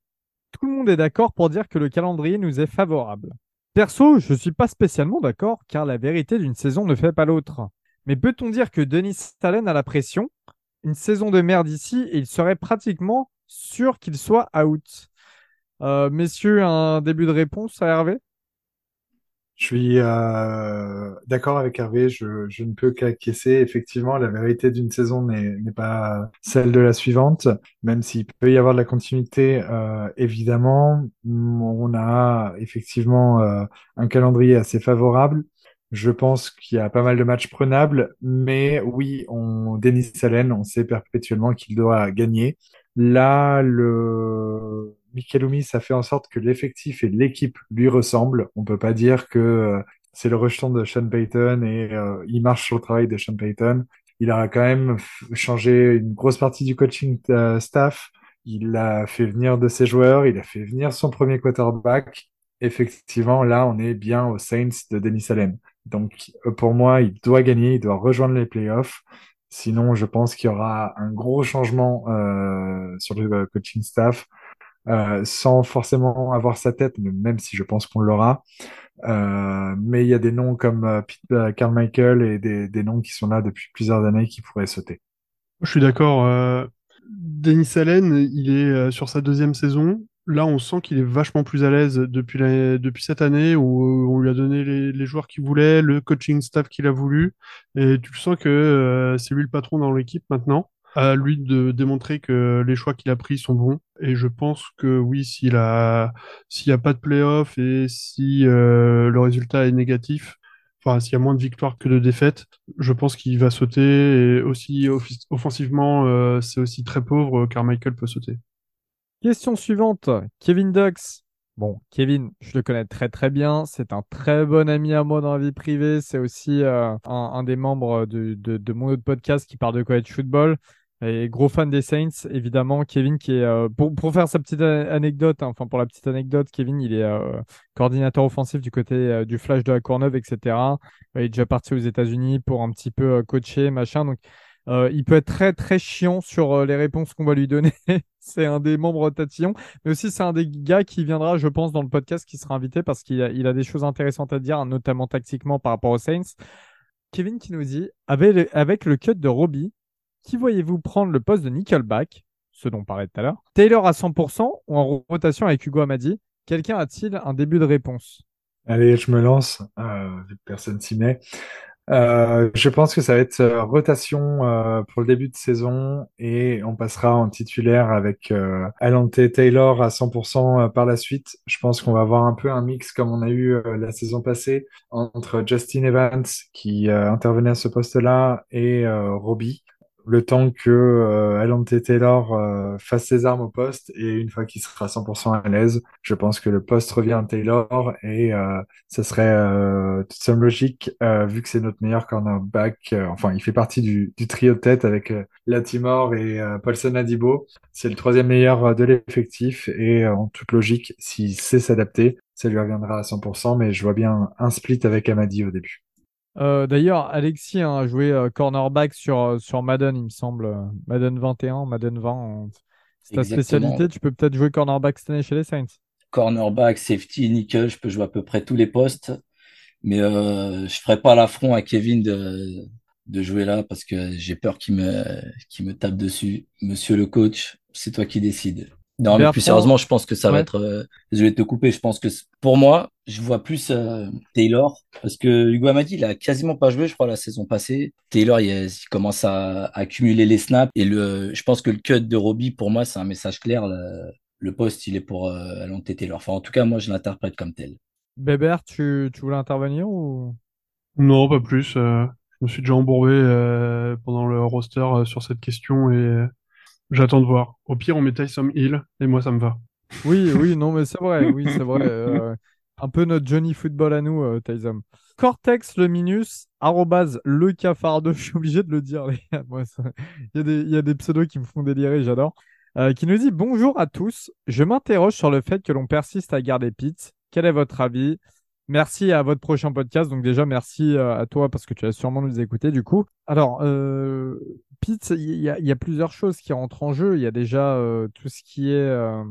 tout le monde est d'accord pour dire que le calendrier nous est favorable. Perso, je ne suis pas spécialement d'accord, car la vérité d'une saison ne fait pas l'autre. Mais peut-on dire que Denis Stalin a la pression? Une saison de merde ici, et il serait pratiquement sûr qu'il soit out. Euh, messieurs, un début de réponse à Hervé? Je suis euh, d'accord avec Hervé, je, je ne peux qu'acquiescer. Effectivement, la vérité d'une saison n'est pas celle de la suivante, même s'il peut y avoir de la continuité, euh, évidemment. On a effectivement euh, un calendrier assez favorable. Je pense qu'il y a pas mal de matchs prenables, mais oui, on, Denis Allen, on sait perpétuellement qu'il doit gagner. Là, le Michelumi, ça fait en sorte que l'effectif et l'équipe lui ressemblent. On peut pas dire que euh, c'est le rejeton de Sean Payton et euh, il marche sur le travail de Sean Payton. Il a quand même changé une grosse partie du coaching euh, staff. Il a fait venir de ses joueurs, il a fait venir son premier quarterback. Effectivement, là, on est bien aux Saints de Denis Allen. Donc, pour moi, il doit gagner, il doit rejoindre les playoffs. Sinon, je pense qu'il y aura un gros changement euh, sur le coaching staff. Euh, sans forcément avoir sa tête, même si je pense qu'on l'aura. Euh, mais il y a des noms comme euh, Pete, Carmichael et des, des, noms qui sont là depuis plusieurs années qui pourraient sauter. Je suis d'accord. Denis Allen, il est sur sa deuxième saison. Là, on sent qu'il est vachement plus à l'aise depuis, la, depuis cette année où on lui a donné les, les joueurs qu'il voulait, le coaching staff qu'il a voulu. Et tu le sens que c'est lui le patron dans l'équipe maintenant à lui de démontrer que les choix qu'il a pris sont bons. Et je pense que oui, s'il a, s'il n'y a pas de playoff et si euh, le résultat est négatif, enfin s'il y a moins de victoires que de défaites, je pense qu'il va sauter. Et aussi offensivement, euh, c'est aussi très pauvre car Michael peut sauter. Question suivante, Kevin Dux. Bon, Kevin, je le connais très très bien. C'est un très bon ami à moi dans la vie privée. C'est aussi euh, un, des membres de, de, de, mon autre podcast qui parle de college football. Et gros fan des Saints, évidemment. Kevin, qui est euh, pour, faire sa petite anecdote, hein, enfin pour la petite anecdote, Kevin, il est euh, coordinateur offensif du côté euh, du Flash de la Courneuve, etc. il est déjà parti aux États-Unis pour un petit peu coacher, machin. Donc, il peut être très très chiant sur les réponses qu'on va lui donner. c'est un des membres tatillons, mais aussi c'est un des gars qui viendra, je pense, dans le podcast, qui sera invité parce qu'il a, il a des choses intéressantes à dire, notamment tactiquement par rapport aux Saints. Kevin qui nous dit, avec avec le cut de Robbie, qui voyez-vous prendre le poste de Nickelback, ce dont on parlait tout à l'heure? Taylor à 100% ou en rotation avec Hugo Amadi? Quelqu'un a-t-il un début de réponse? Allez, je me lance, euh, personne s'y met. Euh, je pense que ça va être euh, rotation euh, pour le début de saison et on passera en titulaire avec euh, Alante Taylor à 100% euh, par la suite. Je pense qu'on va avoir un peu un mix comme on a eu la saison passée entre Justin Evans qui intervenait à ce poste-là et Robbie le temps que euh, Alante Taylor euh, fasse ses armes au poste et une fois qu'il sera 100% à l'aise, je pense que le poste revient à Taylor et euh, ça serait euh, toute somme logique euh, vu que c'est notre meilleur cornerback. enfin, il fait partie du, du, trio de tête avec Latimore et Paulson Adibo. C'est le troisième meilleur de l'effectif et en toute logique, s'il sait s'adapter, ça lui reviendra à 100%. Mais je vois bien un split avec Amadi au début. Euh, d'ailleurs, Alexis hein, a joué euh, cornerback sur, euh, sur Madden, il me semble. Madden 21, Madden 20. C'est ta spécialité. Tu peux peut-être jouer cornerback cette année chez les Saints. Cornerback, safety, nickel. Je peux jouer à peu près tous les postes. Mais euh, je ferai pas l'affront à Kevin de, de jouer là parce que j'ai peur qu'il me, qu'il me tape dessus. Monsieur le coach, c'est toi qui décides. Non, mais plus sérieusement, je pense que ça va être. Euh, je vais te couper. Je pense que pour moi, je vois plus euh, Taylor parce que Hugo Amadi, il a quasiment pas joué, je crois, la saison passée. Taylor, il, commence à, accumuler les snaps et le. Je pense que le cut de Robbie, pour moi, c'est un message clair. Le, poste, il est pour euh, Alonte Taylor. Enfin, en tout cas, moi, je l'interprète comme tel. Bébert, tu, tu voulais intervenir ou? Non, pas plus. Euh, je me suis déjà embourbé pendant le roster sur cette question et J'attends de voir. Au pire, on met Tyson Hill et moi, ça me va. Oui, oui, non, mais c'est vrai. Oui, c'est vrai. Euh, un peu notre Johnny Football à nous, euh, Tyson. Cortex le minus, arrobase le cafardo. Je suis obligé de le dire, les gars. il, y a des, il y a des pseudos qui me font délirer, j'adore. Euh, qui nous dit Bonjour à tous. Je m'interroge sur le fait que l'on persiste à garder Pete. Quel est votre avis? Merci à votre prochain podcast. Donc déjà, merci euh, à toi parce que tu vas sûrement nous écouter du coup. Alors, euh, Pete, il y, y, a plusieurs choses qui rentrent en jeu. Il y a déjà euh, tout ce qui est... Euh,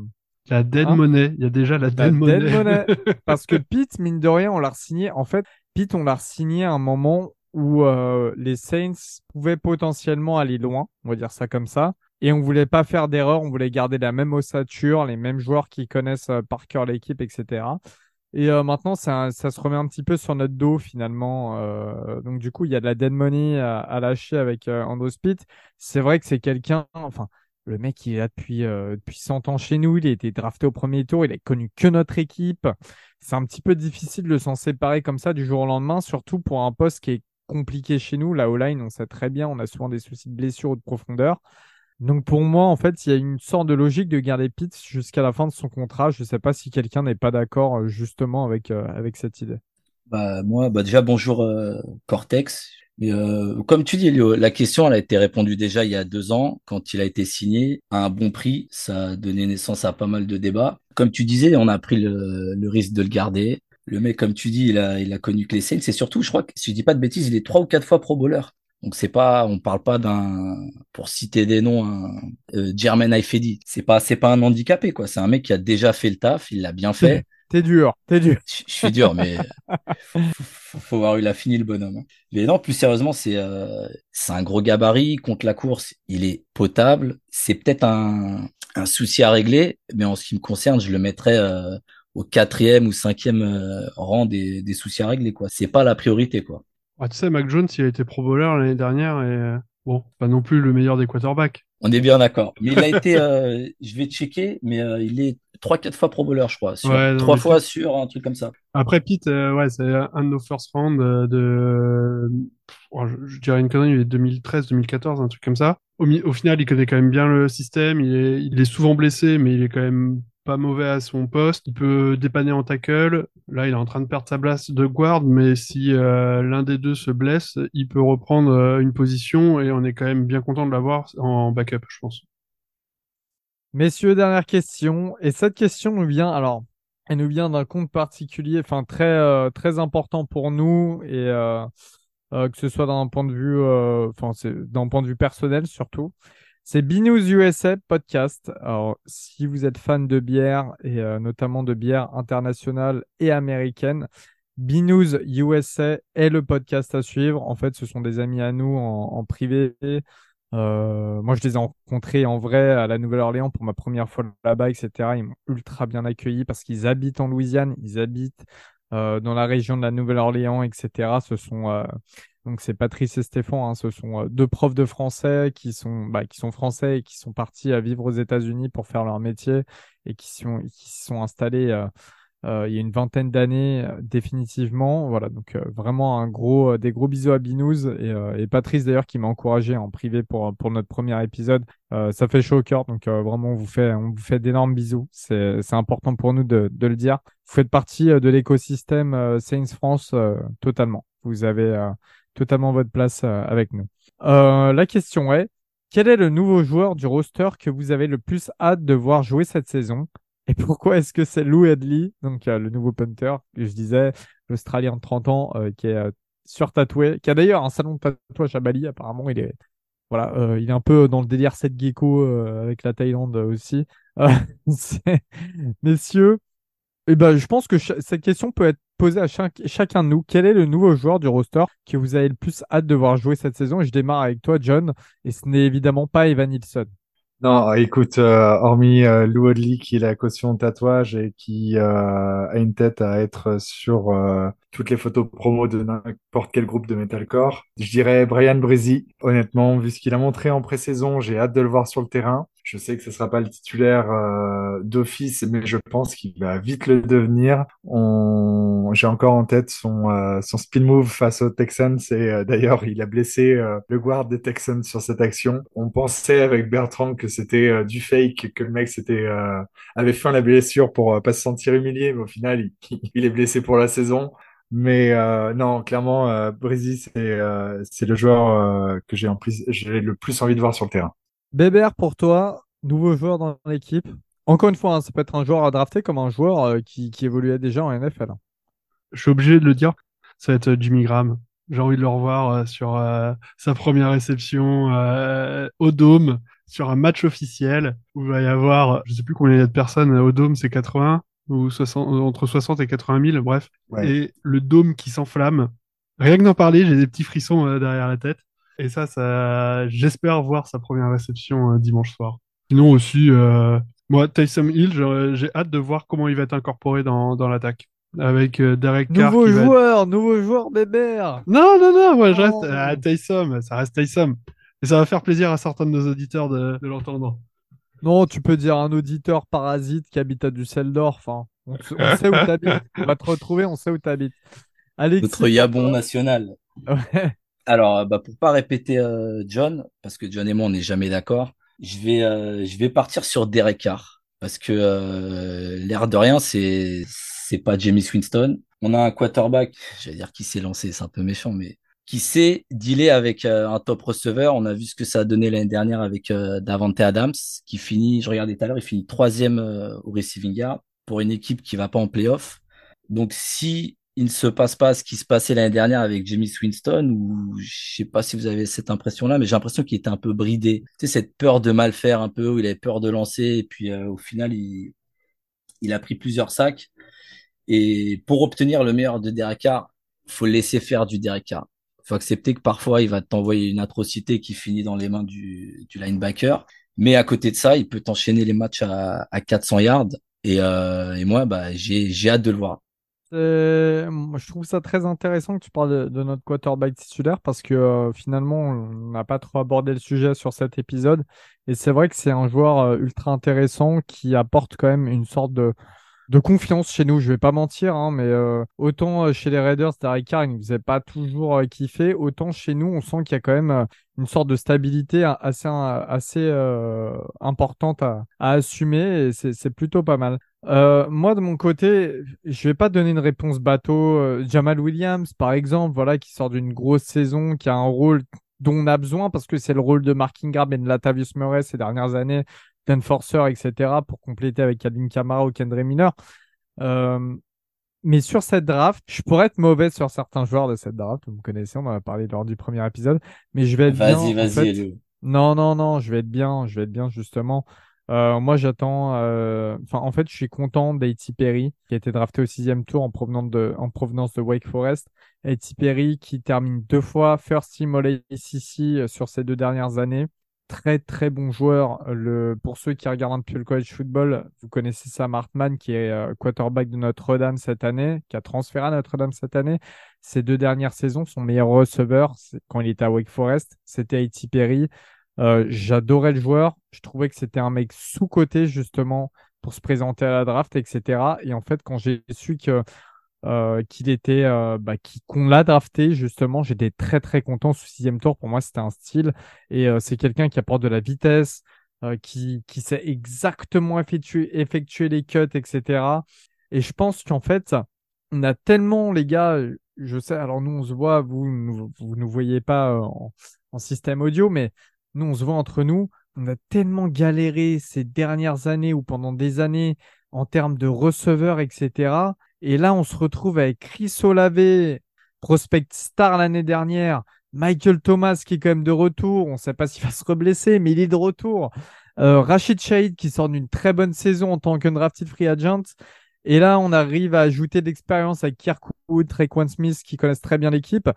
la dead hein? Money. Il y a déjà la, dead, money. parce que Pete, mine de rien, on l'a signé. En fait, Pete, on l'a signé à un moment où euh, les Saints pouvaient potentiellement aller loin. On va dire ça comme ça. Et on voulait pas faire d'erreur. On voulait garder la même ossature, les mêmes joueurs qui connaissent par cœur l'équipe, etc. Et euh, maintenant, ça, ça se remet un petit peu sur notre dos finalement. Euh, donc du coup, il y a de la dead money à, à lâcher avec euh, Andrew Spitt. C'est vrai que c'est quelqu'un, enfin, le mec, il est là depuis, euh, depuis 100 ans chez nous. Il a été drafté au premier tour. Il a connu que notre équipe. C'est un petit peu difficile de s'en séparer comme ça du jour au lendemain, surtout pour un poste qui est compliqué chez nous. La O-line, on sait très bien, on a souvent des soucis de blessure ou de profondeur. Donc pour moi, en fait, il y a une sorte de logique de garder Pitts jusqu'à la fin de son contrat. Je ne sais pas si quelqu'un n'est pas d'accord euh, justement avec, euh, avec cette idée. Bah, moi, bah déjà, bonjour euh, Cortex. Comme tu dis, Léo, la question a été répondue déjà il y a deux ans quand il a été signé à un bon prix. Ça a donné naissance à pas mal de débats. Comme tu disais, on a pris le, risque de le garder. Le mec, comme tu dis, il a, il a connu que les Saints. C'est surtout, je crois que si je dis pas de bêtises, il est trois ou quatre fois pro bowler. Donc c'est pas, on parle pas d'un, pour citer des noms, un euh, Jermaine Aifedi. C'est pas, c'est pas un handicapé quoi. C'est un mec qui a déjà fait le taf, il l'a bien fait. T'es dur, t'es dur. Je je suis dur, mais faut, faut, faut avoir eu la fini le bonhomme. hein. Mais non, plus sérieusement, c'est euh, c'est un gros gabarit contre la course. Il est potable. C'est peut-être un, un souci à régler, mais en ce qui me concerne, je le mettrais euh, au quatrième ou cinquième euh, rang des, des soucis à régler. quoi. C'est pas la priorité, quoi. Ah, tu sais, Mac Jones, il a été pro bowler l'année dernière et euh, bon, pas non plus le meilleur des quarterbacks. On est bien d'accord. Mais il a été, euh, je vais checker, mais euh, il est trois quatre fois pro bowler, je crois. Sur, Ouais, non, fois sur un truc comme ça. Après, Pete, euh, ouais, c'est un de nos first round de, oh, je, je dirais une connerie, il est 2013, 2014, un truc comme ça. Au, au final, il connaît quand même bien le système. Il est, il est souvent blessé, mais il est quand même pas mauvais à son poste. Il peut dépanner en tackle. Là, il est en train de perdre sa place de guard, mais si euh, l'un des deux se blesse, il peut reprendre euh, une position et on est quand même bien content de l'avoir en backup, je pense. Messieurs, dernière question. Et cette question nous vient, alors, elle nous vient d'un compte particulier, enfin très, euh, très important pour nous, et que ce soit d'un point de vue, enfin, d'un point de vue personnel surtout. C'est Binous USA Podcast. Alors, si vous êtes fan de bière, et euh, notamment de bière internationale et américaine, Binous USA est le podcast à suivre. En fait, ce sont des amis à nous en, privé. Euh, moi, je les ai rencontrés en vrai à la Nouvelle-Orléans pour ma première fois là-bas, etc. Ils m'ont ultra bien accueilli parce qu'ils habitent en Louisiane, ils habitent euh, dans la région de la Nouvelle-Orléans, etc. Ce sont donc c'est Patrice et Stéphane, hein, ce sont euh, deux profs de français qui sont bah, qui sont français et qui sont partis à vivre aux États-Unis pour faire leur métier et qui sont qui sont installés euh, euh, il y a une vingtaine d'années définitivement. Voilà, donc vraiment un gros, des gros bisous à Binous et, Patrice d'ailleurs qui m'a encouragé en privé pour, pour notre premier épisode. Ça fait chaud au cœur, donc vraiment on vous fait, fait d'énormes bisous. C'est, important pour nous de, de le dire. Vous faites partie de l'écosystème Saints France totalement. Vous avez totalement votre place euh, avec nous. Euh, la question est, quel est le nouveau joueur du roster que vous avez le plus hâte de voir jouer cette saison? Et pourquoi est-ce que c'est Lou Headley, donc euh, le nouveau punter, que je disais, l'Australien de 30 ans, qui est euh, surtatoué, qui a d'ailleurs un salon de tatouage à Bali, apparemment, il est, voilà, il est un peu dans le délire Seth Gecko avec la Thaïlande aussi. Messieurs, eh ben, je pense que cette question peut être posée à chacun de nous. Quel est le nouveau joueur du roster que vous avez le plus hâte de voir jouer cette saison? Et je démarre avec toi, John, et ce n'est évidemment pas Evan Nilsson. Non, écoute, euh, hormis euh, Lou Audley qui est la caution tatouage et qui euh, a une tête à être sur euh, toutes les photos promo de n'importe quel groupe de metalcore, je dirais Brian Breezy. Honnêtement, vu ce qu'il a montré en pré-saison, j'ai hâte de le voir sur le terrain. Je sais que ce sera pas le titulaire euh, d'office, mais je pense qu'il va vite le devenir. J'ai encore en tête son, euh, son spin move face aux Texans et euh, d'ailleurs il a blessé euh, le guard des Texans sur cette action. On pensait avec Bertrand que c'était euh, du fake, que le mec s'était euh, avait fait la blessure pour euh, pas se sentir humilié, mais au final il, est blessé pour la saison. Mais euh, non, clairement, euh, Breezy, c'est euh, le joueur que j'ai le plus envie de voir sur le terrain. Bébert, pour toi, nouveau joueur dans l'équipe. Encore une fois, hein, ça peut être un joueur à drafter comme un joueur qui, qui évoluait déjà en NFL. Je suis obligé de le dire, ça va être euh, Jimmy Graham. J'ai envie de le revoir euh, sur euh, sa première réception au Dôme, sur un match officiel où il va y avoir, je sais plus combien il y a de personnes au Dôme, c'est 80 ou 60, euh, entre 60 et 80 000, bref. Ouais. Et le Dôme qui s'enflamme. Rien que d'en parler, j'ai des petits frissons derrière la tête. Et ça, ça, j'espère voir sa première réception dimanche soir. Sinon aussi, euh, moi, Taysom Hill, j'ai j'ai hâte de voir comment il va être incorporé dans, dans l'attaque. Avec euh, Derek Carr. Nouveau être- joueur, nouveau joueur Bébert. Non, non, non, moi je reste Oh. à Taysom, ça reste Taysom. Et ça va faire plaisir à certains de nos auditeurs de, de l'entendre. Non, tu peux dire un auditeur parasite qui habite à Düsseldorf. hein. On, sait où t'habites. On va te retrouver, on sait où t'habites. Alexis, Notre Yabon national. Ouais. Alors, euh, bah, pour pas répéter euh, John, parce que John et moi, on n'est jamais d'accord, je vais, euh, je vais partir sur Derek Carr. Parce que euh, l'air de rien, c'est, c'est pas Jamie Winston. On a un quarterback, j'allais dire qui s'est lancé, c'est un peu méchant, mais qui sait dealer avec euh, un top receveur. On a vu ce que ça a donné l'année dernière avec euh, Davante Adams, qui finit, je regardais tout à l'heure, il finit troisième euh, au receiving yard pour une équipe qui va pas en playoff. Donc, si il ne se passe pas ce qui se passait l'année dernière avec Jamie Winston, ou je sais pas si vous avez cette impression-là, mais j'ai l'impression qu'il était un peu bridé. Tu sais, cette peur de mal faire un peu, où il avait peur de lancer, et puis au final, il, il a pris plusieurs sacs. Et pour obtenir le meilleur de Derek Carr, faut laisser faire du Derek Carr. faut accepter que parfois, il va t'envoyer une atrocité qui finit dans les mains du, du linebacker. Mais à côté de ça, il peut t'enchaîner les matchs à, à 400 yards. Et, euh, et moi, bah, j'ai, hâte de le voir. Euh, je trouve ça très intéressant que tu parles de, de notre quarterback titulaire parce que euh, finalement, on n'a pas trop abordé le sujet sur cet épisode. Et c'est vrai que c'est un joueur euh, ultra intéressant qui apporte quand même une sorte de, de confiance chez nous. Je vais pas mentir, hein, mais euh, autant euh, chez les Raiders, Derek Carr, il ne faisait pas toujours euh, kiffer, autant chez nous, on sent qu'il y a quand même euh, une sorte de stabilité a- assez, euh, assez euh, importante à, assumer et c'est plutôt pas mal. Euh, moi, de mon côté, je vais pas donner une réponse bateau. Jamal Williams, par exemple, voilà, qui sort d'une grosse saison, qui a un rôle dont on a besoin parce que c'est le rôle de Mark Ingram et de Latavius Murray ces dernières années, d'enforcer, etc., pour compléter avec Calvin Kamara ou Kendre Miner. Euh, mais sur cette draft, je pourrais être mauvais sur certains joueurs de cette draft. Vous me connaissez, on en a parlé lors du premier épisode. Mais je vais être bien. Vas-y, en vas-y. Elio. Non, non, non, je vais être bien, je vais être bien justement. Euh, moi, j'attends. euh, Enfin, en fait, je suis content d'A.T. Perry, qui a été drafté au sixième tour en provenance de, en provenance de Wake Forest. A.T. Perry, qui termine deux fois first team All ACC euh, sur ces deux dernières années. Très, très bon joueur. Pour ceux qui regardent un peu le college football, vous connaissez Sam Hartman, qui est euh, quarterback de Notre-Dame cette année, qui a transféré à Notre-Dame cette année. Ces deux dernières saisons, son meilleur receveur, quand il était à Wake Forest, c'était A.T. Perry. Euh, j'adorais le joueur. Je trouvais que c'était un mec sous-coté, justement, pour se présenter à la draft, etc. Et en fait, quand j'ai su que euh, qu'il était, euh, bah, qu'on l'a drafté, justement, j'étais très, très content sous sixième tour. Pour moi, c'était un style. Et euh, c'est quelqu'un qui apporte de la vitesse, euh, qui, qui sait exactement effectuer, effectuer les cuts, etc. Et je pense qu'en fait, on a tellement, les gars, je sais, alors nous, on se voit, vous, nous- vous ne nous voyez pas en, en système audio, mais nous, on se voit entre nous. On a tellement galéré ces dernières années ou pendant des années en termes de receveurs, etc. Et là, on se retrouve avec Chris Olave, prospect star l'année dernière, Michael Thomas qui est quand même de retour. On ne sait pas s'il va se reblesser, mais il est de retour. Euh, Rachid Shahid qui sort d'une très bonne saison en tant qu'undrafted free agent. Et là, on arrive à ajouter de l'expérience avec Kirkwood, Traquan Smith qui connaissent très bien l'équipe.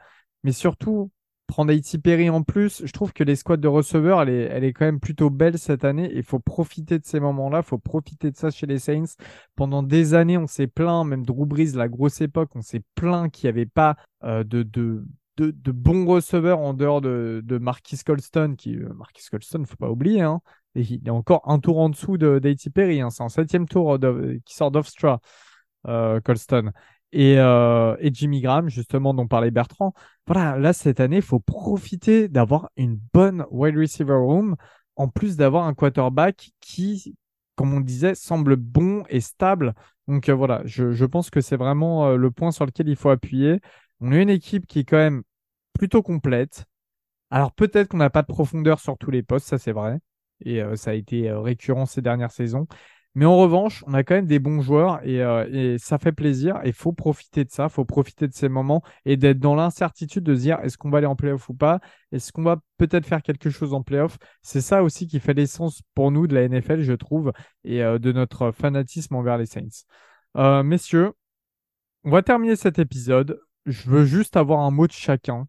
Mais surtout, prendre Haiti Perry en plus, je trouve que les squads de receveurs, elle est, elle est quand même plutôt belle cette année. Il faut profiter de ces moments-là, il faut profiter de ça chez les Saints. Pendant des années, on s'est plaint, même Drew Brees, la grosse époque, on s'est plaint qu'il n'y avait pas euh, de, de, de, de bons receveurs en dehors de, de Marquis Colston, qui euh, Marquis Colston, faut pas oublier, hein. Et il est encore un tour en dessous de. Perry, hein. c'est en septième tour de- qui sort d'Ofstra, euh, Colston. Et, euh, et Jimmy Graham, justement, dont parlait Bertrand. Voilà, là, cette année, il faut profiter d'avoir une bonne wide receiver room, en plus d'avoir un quarterback qui, comme on disait, semble bon et stable. Donc euh, voilà, je, je pense que c'est vraiment euh, le point sur lequel il faut appuyer. On a une équipe qui est quand même plutôt complète. Alors peut-être qu'on n'a pas de profondeur sur tous les postes, ça c'est vrai. Et euh, ça a été récurrent ces dernières saisons. Mais en revanche, on a quand même des bons joueurs et, euh, et ça fait plaisir. Et faut profiter de ça, faut profiter de ces moments et d'être dans l'incertitude de se dire est-ce qu'on va aller en playoff ou pas? Est-ce qu'on va peut-être faire quelque chose en playoff? C'est ça aussi qui fait l'essence pour nous de la NFL, je trouve, et euh, de notre fanatisme envers les Saints. Euh, messieurs, on va terminer cet épisode. Je veux juste avoir un mot de chacun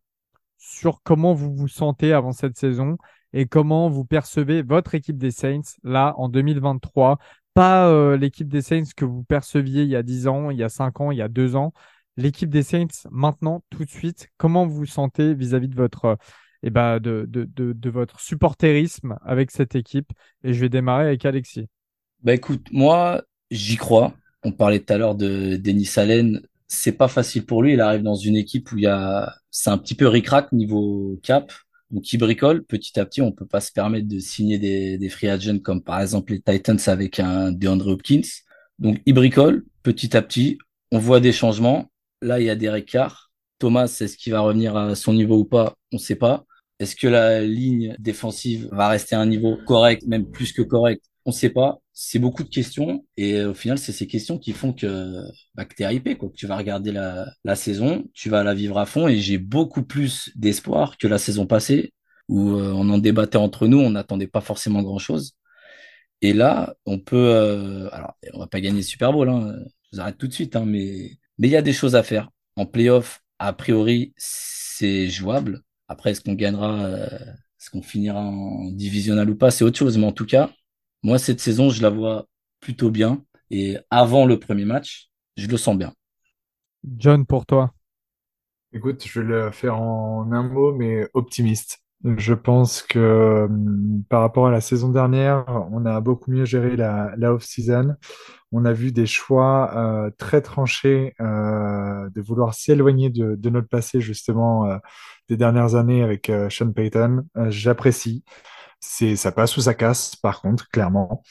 sur comment vous vous sentez avant cette saison et comment vous percevez votre équipe des Saints là en 2023 pas euh, l'équipe des Saints que vous perceviez il y a 10 ans, il y a 5 ans, il y a 2 ans. L'équipe des Saints, maintenant, tout de suite, comment vous sentez vis-à-vis de votre, eh ben, supporterisme avec cette équipe? Et je vais démarrer avec Alexis. Bah écoute, moi, j'y crois. On parlait tout à l'heure de Denis Allen. C'est pas facile pour lui. Il arrive dans une équipe où il y a, c'est un petit peu ric-rac niveau cap. Donc, il bricole. Petit à petit, on peut pas se permettre de signer des, free agents comme par exemple les Titans avec un DeAndre Hopkins. Donc, il bricole. Petit à petit, on voit des changements. Là, il y a des Carr. Thomas, est-ce qu'il va revenir à son niveau ou pas? On sait pas. Est-ce que la ligne défensive va rester à un niveau correct, même plus que correct? On sait pas. C'est beaucoup de questions. Et au final, c'est ces questions qui font que, bah, que t'es hypé, tu vas regarder la, saison, tu vas la vivre à fond. Et j'ai beaucoup plus d'espoir que la saison passée où euh, on en débattait entre nous, on n'attendait pas forcément grand-chose. Et là, on peut, euh, alors, on va pas gagner le Super Bowl, hein, je vous arrête tout de suite, hein, mais il y a des choses à faire. En playoff, a priori, c'est jouable. Après, est-ce qu'on gagnera, euh, est-ce qu'on finira en divisional ou pas, c'est autre chose. Mais en tout cas, moi, cette saison, je la vois plutôt bien. Et avant le premier match, je le sens bien. John, pour toi Écoute, je vais le faire en un mot, mais optimiste. Je pense que hum, par rapport à la saison dernière, on a beaucoup mieux géré la, la off-season. On a vu des choix euh, très tranchés euh, de vouloir s'éloigner de, de, notre passé justement euh, des dernières années avec euh, Sean Payton. Euh, j'apprécie c'est ça passe ou ça casse par contre clairement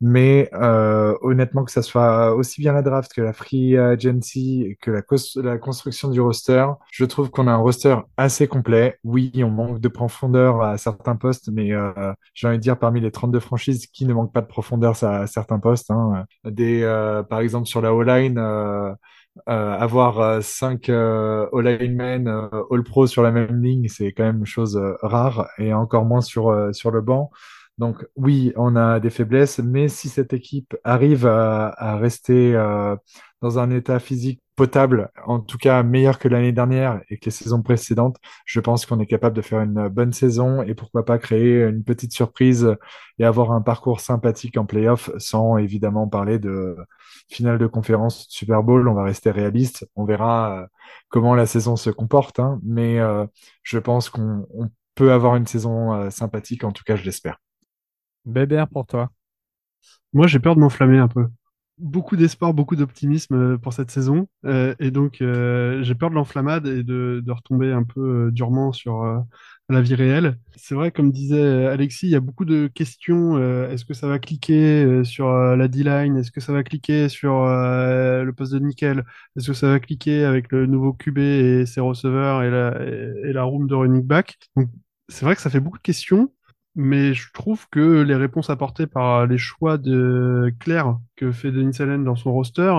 mais euh, honnêtement que ça soit aussi bien la draft que la free agency que la, la construction du roster je trouve qu'on a un roster assez complet oui on manque de profondeur à certains postes mais euh, j'ai envie de dire parmi les 32 franchises qui ne manquent pas de profondeur à certains postes hein. des euh, par exemple sur la O-line euh, avoir euh, cinq euh, all-linemen, euh, all-pro sur la même ligne, c'est quand même une chose euh, rare et encore moins sur, euh, sur le banc. Donc oui, on a des faiblesses, mais si cette équipe arrive à, rester dans un état physique potable, en tout cas meilleur que l'année dernière et que les saisons précédentes, je pense qu'on est capable de faire une bonne saison et pourquoi pas créer une petite surprise et avoir un parcours sympathique en playoff sans évidemment parler de finale de conférence Super Bowl. On va rester réaliste. On verra euh, comment la saison se comporte, hein, mais euh, je pense qu'on peut avoir une saison euh, sympathique. En tout cas, je l'espère. Bébert pour toi. Moi, j'ai peur de m'enflammer un peu beaucoup d'espoir, beaucoup d'optimisme euh, pour cette saison. Euh, et donc, euh, j'ai peur de l'enflammade et de, retomber un peu durement sur la vie réelle. C'est vrai, comme disait Alexis, il y a beaucoup de questions. Est-ce que ça va cliquer sur la D-line? Est-ce que ça va cliquer sur le poste de nickel? Est-ce que ça va cliquer avec le nouveau QB et ses receveurs et la, room de running back? C'est vrai que ça fait beaucoup de questions mais je trouve que les réponses apportées par les choix de Claire que fait Denis Allen dans son roster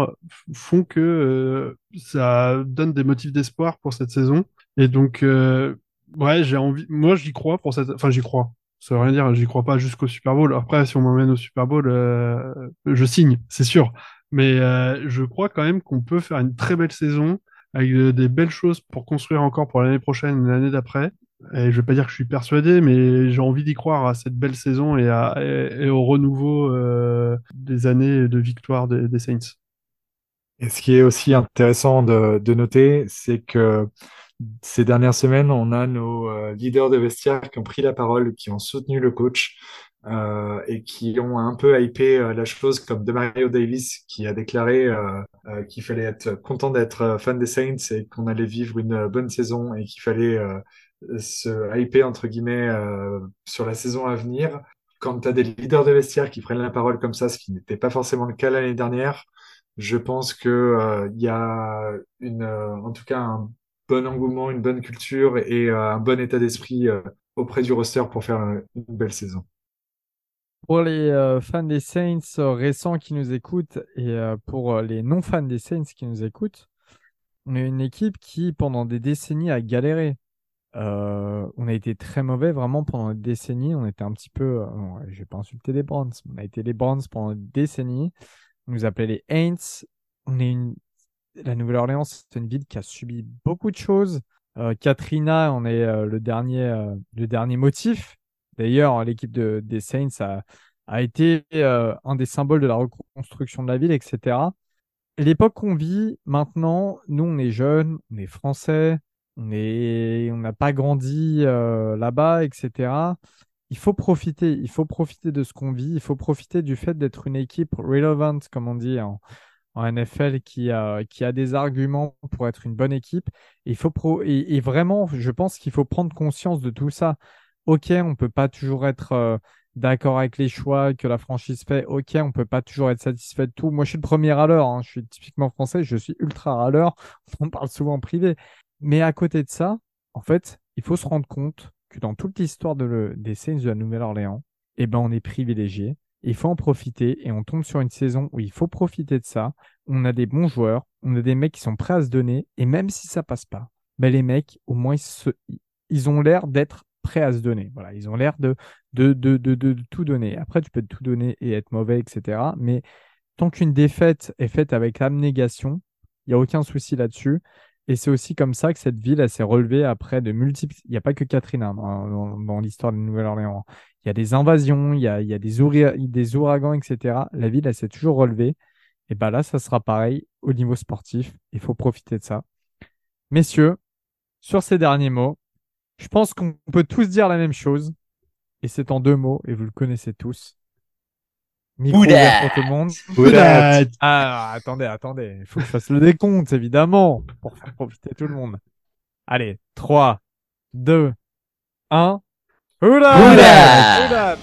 font que euh, ça donne des motifs d'espoir pour cette saison. Et donc, euh, ouais, j'ai envie. Moi, j'y crois pour cette. Enfin, j'y crois. Ça veut rien dire. J'y crois pas jusqu'au Super Bowl. Après, si on m'emmène au Super Bowl, euh, je signe, c'est sûr. Mais je crois quand même qu'on peut faire une très belle saison avec des belles choses pour construire encore pour l'année prochaine et l'année d'après. Et je vais pas dire que je suis persuadé, mais j'ai envie d'y croire à cette belle saison et, au renouveau euh, des années de victoire des, Saints. Et ce qui est aussi intéressant de, noter, c'est que ces dernières semaines, on a nos euh, leaders de vestiaire qui ont pris la parole, qui ont soutenu le coach euh, et qui ont un peu hypé la chose, comme Demario Davis qui a déclaré qu'il fallait être content d'être fan des Saints et qu'on allait vivre une bonne saison et qu'il fallait se hyper entre guillemets euh, sur la saison à venir. Quand tu as des leaders de vestiaire qui prennent la parole comme ça, ce qui n'était pas forcément le cas l'année dernière, je pense que euh, il y a une, euh, en tout cas un bon engouement, une bonne culture et un bon état d'esprit auprès du roster pour faire une belle saison. Pour les fans des Saints récents qui nous écoutent et pour les non fans des Saints qui nous écoutent, on est une équipe qui pendant des décennies a galéré. Euh, on a été très mauvais vraiment pendant des décennies. On était un petit peu, euh, je vais pas insulter les Browns, on a été les Browns pendant des décennies. On nous appelait les Aints. On est la Nouvelle-Orléans, c'est une ville qui a subi beaucoup de choses. Euh, Katrina, on est le dernier, le dernier motif. D'ailleurs, l'équipe de, des Saints a, a été euh, un des symboles de la reconstruction de la ville, etc. L'époque qu'on vit maintenant, nous on est jeunes, on est français, on n'a pas grandi euh, là-bas, etc. Il faut profiter, il faut profiter de ce qu'on vit, il faut profiter du fait d'être une équipe relevant, comme on dit en, NFL, qui a, des arguments pour être une bonne équipe. il faut et, et vraiment, je pense qu'il faut prendre conscience de tout ça. Ok, on peut pas toujours être euh, d'accord avec les choix que la franchise fait. Ok, on peut pas toujours être satisfait de tout. Moi, je suis le premier râleur. Hein. Je suis typiquement français. Je suis ultra râleur. On parle souvent en privé. Mais à côté de ça, en fait, il faut se rendre compte que dans toute l'histoire des Saints de la Nouvelle-Orléans, eh ben, on est privilégié. Il faut en profiter et on tombe sur une saison où il faut profiter de ça. On a des bons joueurs, on a des mecs qui sont prêts à se donner et même si ça passe pas, ben les mecs, au moins, ils, ils ont l'air d'être prêts à se donner. Voilà, ils ont l'air de de, de, de, de, tout donner. Après, tu peux tout donner et être mauvais, etc. Mais tant qu'une défaite est faite avec abnégation, il n'y a aucun souci là-dessus. Et c'est aussi comme ça que cette ville, s'est relevée après de multiples. Il n'y a pas que Catherine hein, dans, l'histoire de Nouvelle-Orléans. Il y a des invasions, il y a, des, ouragans, etc. La ville, s'est toujours relevée. Et ben là, ça sera pareil au niveau sportif. Il faut profiter de ça. Messieurs, sur ces derniers mots, je pense qu'on peut tous dire la même chose. Et c'est en deux mots, et vous le connaissez tous. Micro ouvert pour tout le monde. Ah, attendez, attendez. Il faut que je fasse le décompte, évidemment, pour faire profiter tout le monde. Allez, 3, 2, 1. Oula